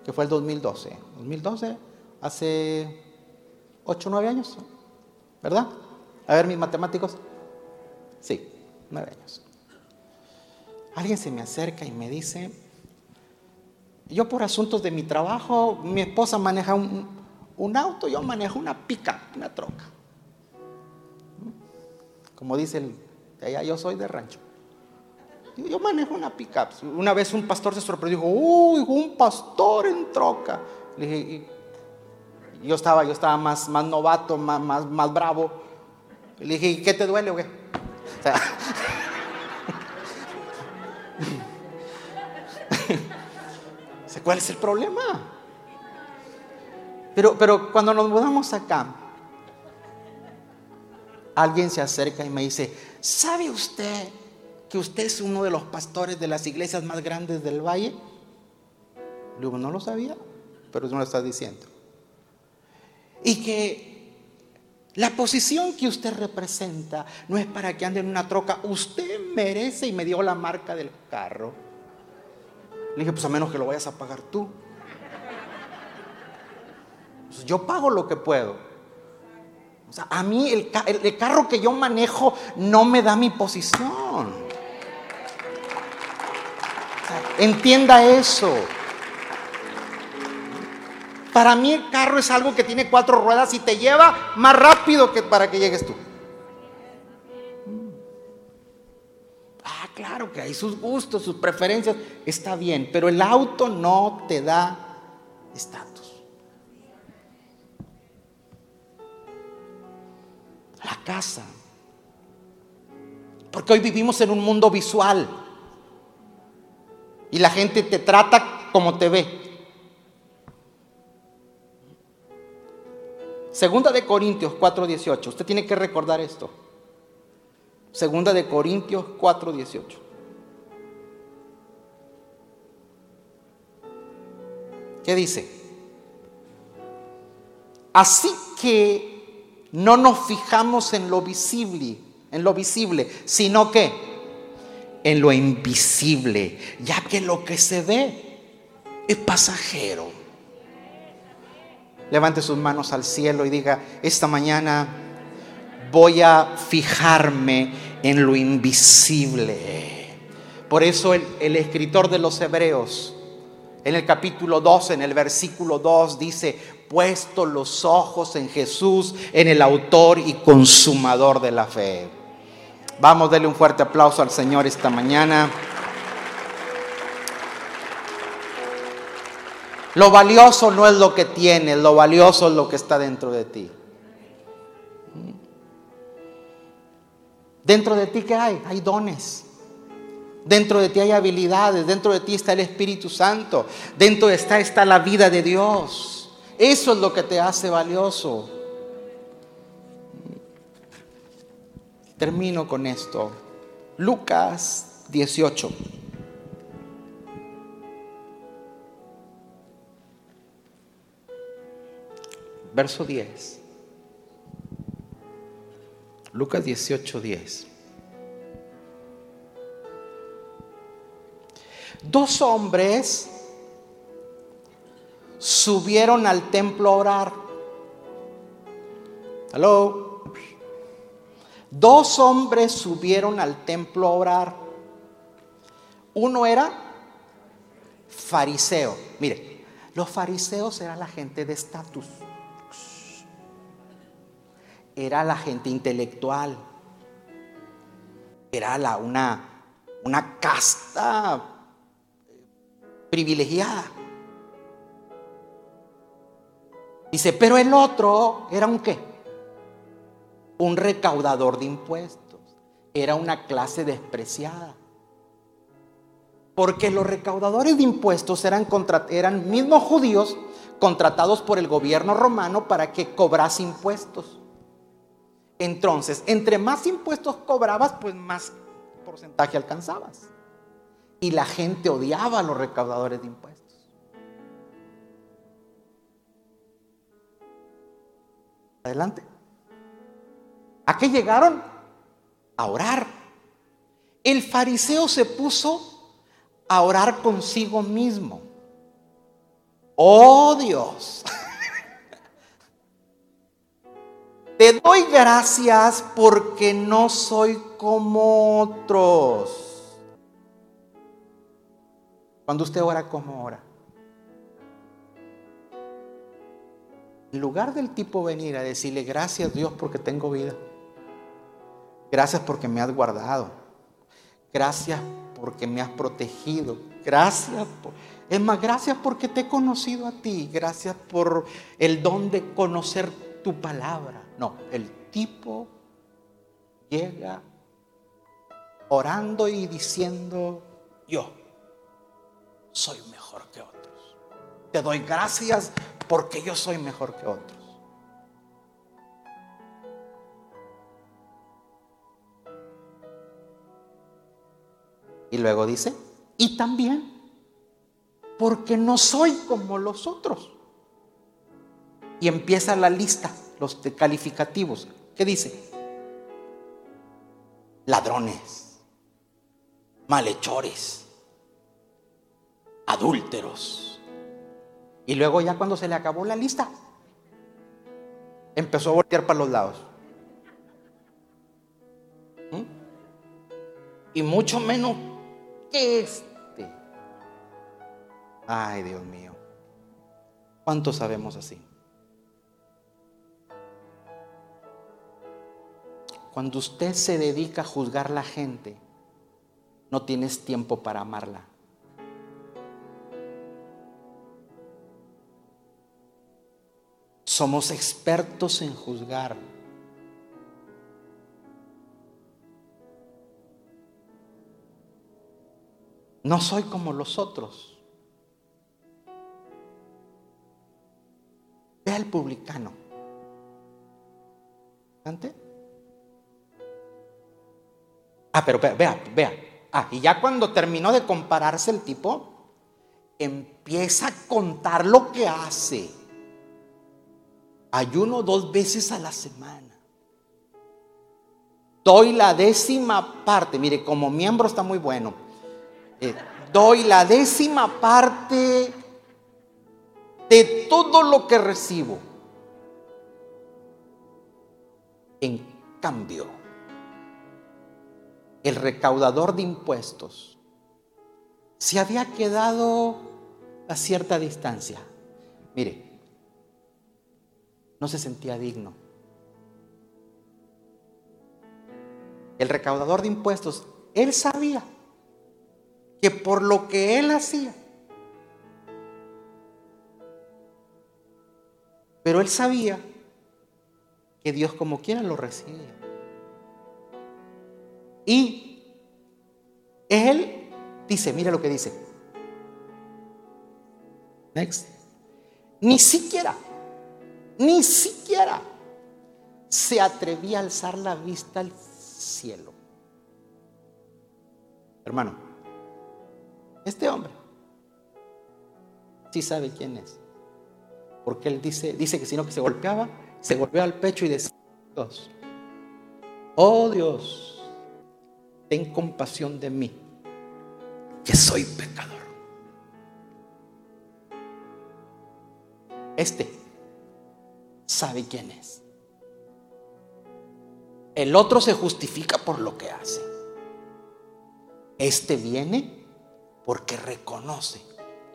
que fue el 2012. 2012, hace 8 o 9 años, ¿verdad? A ver, mis matemáticos. Sí, 9 años. Alguien se me acerca y me dice, yo por asuntos de mi trabajo, mi esposa maneja un, un auto, yo manejo una pica, una troca. Como dice el allá, yo soy de rancho. Yo manejo una pickup. Una vez un pastor se sorprendió, dijo, uy, un pastor en troca. Le dije, yo estaba, yo estaba más, más novato, más, más, más bravo. Le dije, ¿qué te duele, güey? O sea, ¿Cuál es el problema? Pero, pero cuando nos mudamos acá, alguien se acerca y me dice, ¿sabe usted que usted es uno de los pastores de las iglesias más grandes del valle? Luego, no lo sabía, pero tú me lo estás diciendo. Y que La posición que usted representa no es para que ande en una troca. Usted merece y me dio la marca del carro. Le dije, pues a menos que lo vayas a pagar tú. Pues yo pago lo que puedo. O sea, a mí el, el carro que yo manejo no me da mi posición. Entienda eso. Para mí el carro es algo que tiene cuatro ruedas y te lleva más rápido que para que llegues tú. Ah, claro que hay sus gustos, sus preferencias, está bien, pero el auto no te da estatus. La casa. Porque hoy vivimos en un mundo visual. Y la gente te trata como te ve. Segunda de Corintios 4:18. Usted tiene que recordar esto. Segunda de Corintios 4:18. ¿Qué dice? Así que no nos fijamos en lo visible, en lo visible, sino que en lo invisible, ya que lo que se ve es pasajero. Levante sus manos al cielo y diga, esta mañana voy a fijarme en lo invisible. Por eso el, escritor de los Hebreos, en el capítulo 2, en el versículo 2, dice, puesto los ojos en Jesús, en el autor y consumador de la fe. Vamos a darle un fuerte aplauso al Señor esta mañana. Lo valioso no es lo que tienes, lo valioso es lo que está dentro de ti. Dentro de ti, ¿qué hay? Hay dones. Dentro de ti hay habilidades, dentro de ti está el Espíritu Santo, dentro de está está la vida de Dios. Eso es lo que te hace valioso. Termino con esto. Lucas 18. verso 10. Lucas 18, 10. Dos hombres subieron al templo a orar. Hello. Dos hombres subieron al templo a orar. Uno era fariseo. Mire, los fariseos eran la gente de estatus era la gente intelectual, era la, una, una casta privilegiada. Dice, pero el otro era un qué? Un recaudador de impuestos. Era una clase despreciada. Porque los recaudadores de impuestos eran, mismos judíos contratados por el gobierno romano para que cobrase impuestos. Entonces, entre más impuestos cobrabas, pues más porcentaje alcanzabas. Y la gente odiaba a los recaudadores de impuestos. Adelante. ¿A qué llegaron? A orar. El fariseo se puso a orar consigo mismo. Oh Dios. Te doy gracias porque no soy como otros. Cuando usted ora, como ora? En lugar del tipo venir a decirle gracias Dios porque tengo vida. Gracias porque me has guardado. Gracias porque me has protegido. Gracias por... Es más, gracias porque te he conocido a ti. Gracias por el don de conocer tu palabra. No, el tipo llega orando y diciendo, yo soy mejor que otros. Te doy gracias porque yo soy mejor que otros. Y luego dice, y también porque no soy como los otros. Y empieza la lista los calificativos. ¿Qué dice? Ladrones, malhechores, adúlteros. Y luego ya cuando se le acabó la lista, empezó a voltear para los lados. ¿Mm? Y mucho menos este. Ay, Dios mío. ¿Cuántos sabemos así? Cuando usted se dedica a juzgar la gente, no tienes tiempo para amarla. Somos expertos en juzgar. No soy como los otros. Ve al publicano. ¿Ante? Ah, pero vea, vea. Ah, y ya cuando terminó de compararse el tipo, empieza a contar lo que hace. Ayuno dos veces a la semana. Doy la décima parte. Mire, como miembro está muy bueno. Eh, doy la décima parte de todo lo que recibo. En cambio, el recaudador de impuestos se había quedado a cierta distancia. Mire, no se sentía digno. El recaudador de impuestos, él sabía que por lo que él hacía, pero él sabía que Dios como quiera lo recibía. Y él dice, mira lo que dice. Next. Ni siquiera, ni siquiera se atrevía a alzar la vista al cielo. Hermano, este hombre sí sabe quién es. Porque él dice, dice que si no que se golpeaba, se golpeaba al pecho y decía, Dios, oh Dios, ten compasión de mí, que soy pecador. Este sabe quién es. El otro se justifica por lo que hace. Este viene porque reconoce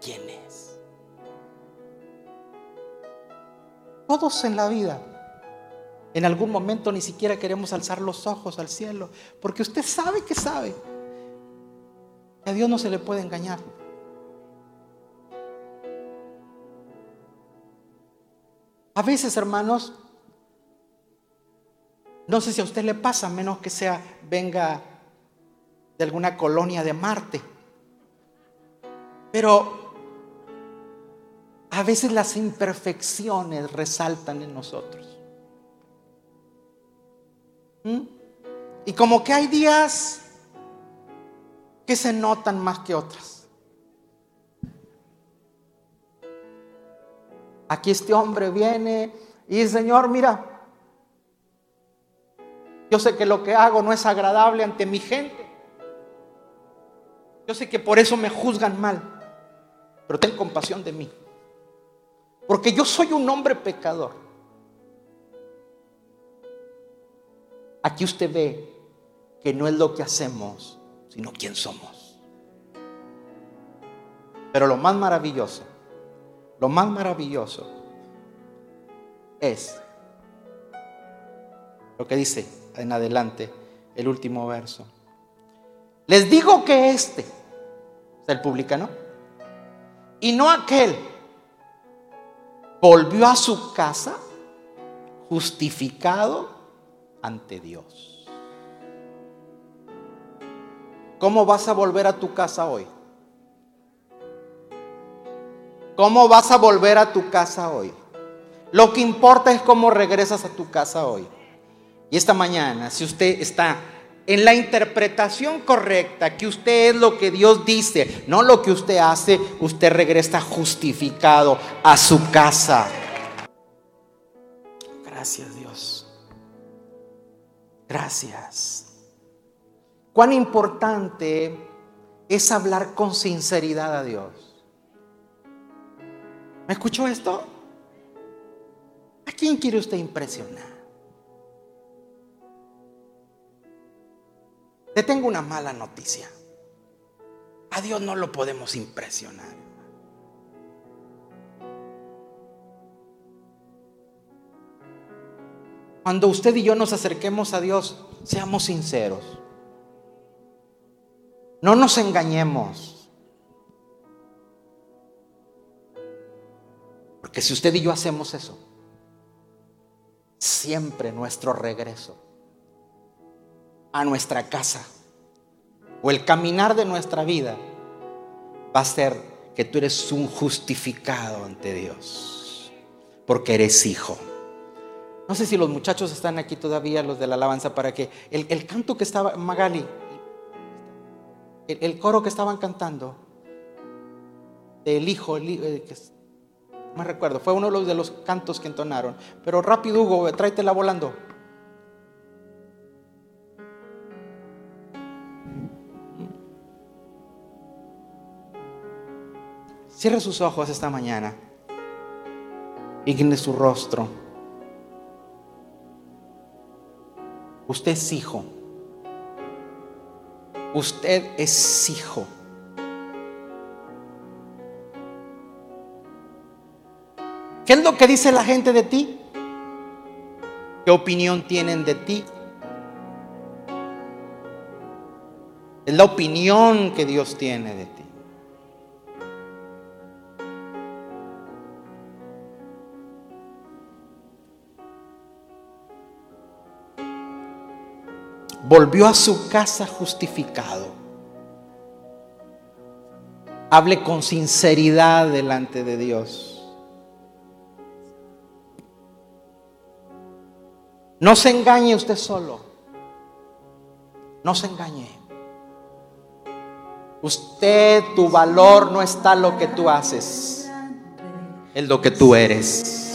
quién es. Todos en la vida en algún momento ni siquiera queremos alzar los ojos al cielo, porque usted sabe que sabe a Dios no se le puede engañar. A veces, hermanos, no sé si a usted le pasa, menos que sea venga de alguna colonia de Marte. Pero a veces las imperfecciones resaltan en nosotros. ¿Mm? Y como que hay días que se notan más que otras. Aquí este hombre viene y dice, Señor, mira, yo sé que lo que hago no es agradable ante mi gente. Yo sé que por eso me juzgan mal, pero ten compasión de mí. Porque yo soy un hombre pecador. Aquí usted ve que no es lo que hacemos, sino quién somos. Pero lo más maravilloso, lo más maravilloso es lo que dice en adelante el último verso. Les digo que este, es el publicano, y no aquel, volvió a su casa justificado ante Dios. ¿Cómo vas a volver a tu casa hoy? ¿Cómo vas a volver a tu casa hoy? Lo que importa es cómo regresas a tu casa hoy. Y esta mañana, si usted está en la interpretación correcta, que usted es lo que Dios dice, no lo que usted hace, usted regresa justificado a su casa. Gracias Dios. Gracias. Cuán importante es hablar con sinceridad a Dios. ¿Me escuchó esto? ¿A quién quiere usted impresionar? Le tengo una mala noticia. A Dios no lo podemos impresionar. Cuando usted y yo nos acerquemos a Dios, seamos sinceros. No nos engañemos. Porque si usted y yo hacemos eso, siempre nuestro regreso a nuestra casa o el caminar de nuestra vida va a ser que tú eres un justificado ante Dios, porque eres hijo. No sé si los muchachos están aquí todavía, los de la alabanza, para que el, canto que estaba, Magali, el, coro que estaban cantando, del hijo, el, eh, no me recuerdo, fue uno de los, de los cantos que entonaron. Pero rápido, Hugo, tráetela volando. Cierre sus ojos esta mañana. Igne su rostro. Usted es hijo. Usted es hijo. ¿Qué es lo que dice la gente de ti? ¿Qué opinión tienen de ti? Es la opinión que Dios tiene de ti. Volvió a su casa justificado. Hable con sinceridad delante de Dios. No se engañe usted solo. No se engañe. Usted, tu valor no está lo que tú haces, en lo que tú eres.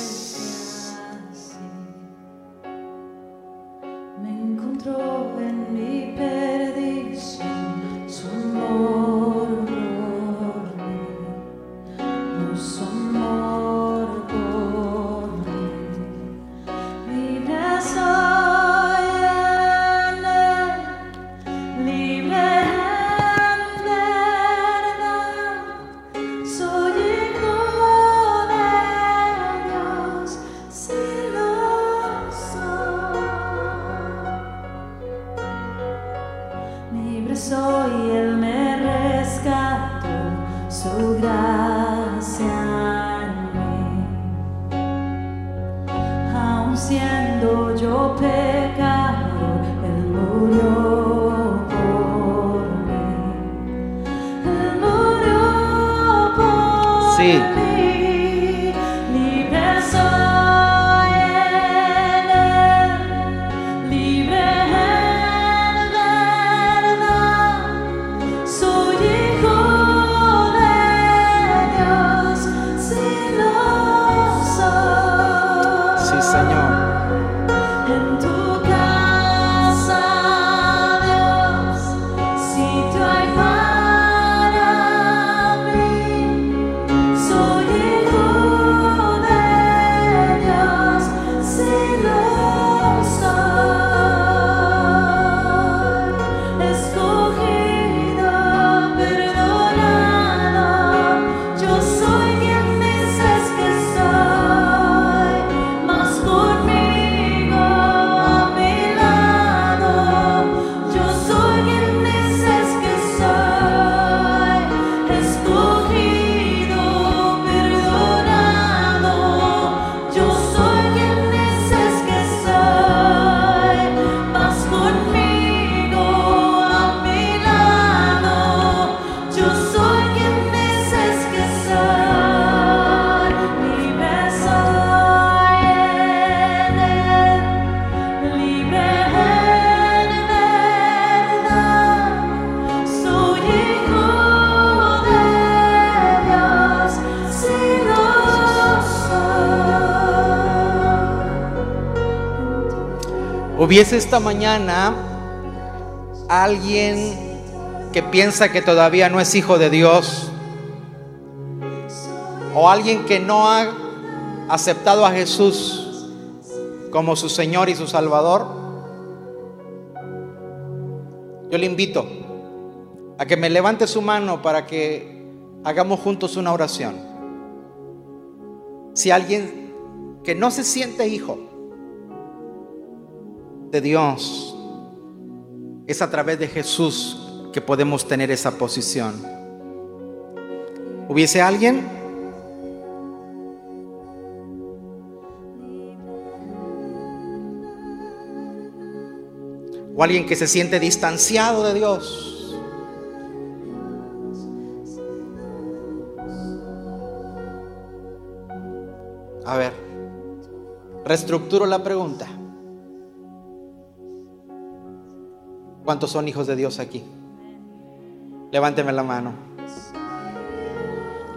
Hubiese esta mañana alguien que piensa que todavía no es hijo de Dios, o alguien que no ha aceptado a Jesús como su Señor y su Salvador, yo le invito a que me levante su mano para que hagamos juntos una oración. Si alguien que no se siente hijo Dios, es a través de Jesús que podemos tener esa posición. ¿Hubiese alguien? O alguien que se siente distanciado de Dios. A ver, reestructuro la pregunta. ¿Cuántos son hijos de Dios aquí? Levánteme la mano.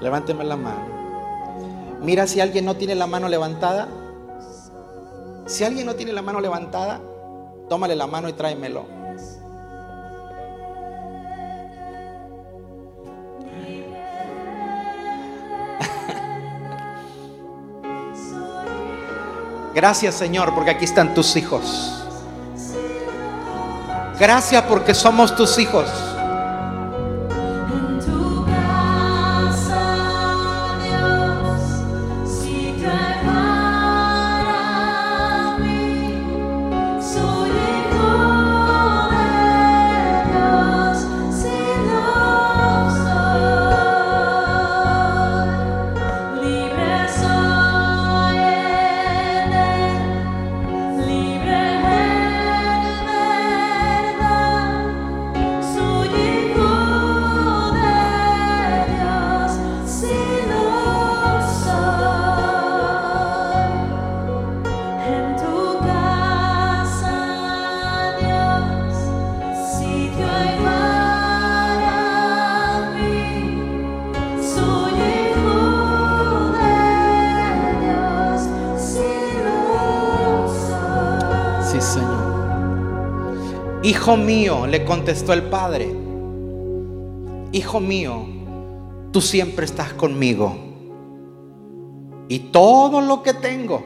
Levánteme la mano. Mira si alguien no tiene la mano levantada. Si alguien no tiene la mano levantada, tómale la mano y tráemelo. Gracias Señor, porque aquí están tus hijos. Gracias porque somos tus hijos. Hijo mío, le contestó el padre. Hijo mío, tú siempre estás conmigo. Y todo lo que tengo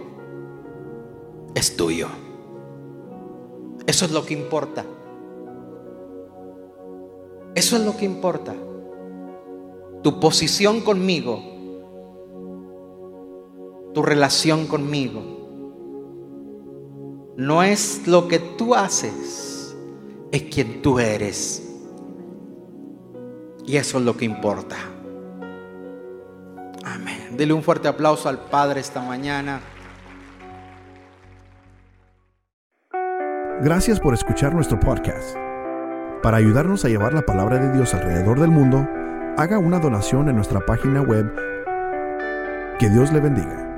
es tuyo. Eso es lo que importa. Eso es lo que importa. Tu posición conmigo. Tu relación conmigo. No es lo que tú haces, es quien tú eres. Y eso es lo que importa. Amén. Dile un fuerte aplauso al Padre esta mañana.
Gracias por escuchar nuestro podcast. Para ayudarnos a llevar la palabra de Dios alrededor del mundo, haga una donación en nuestra página web. Que Dios le bendiga.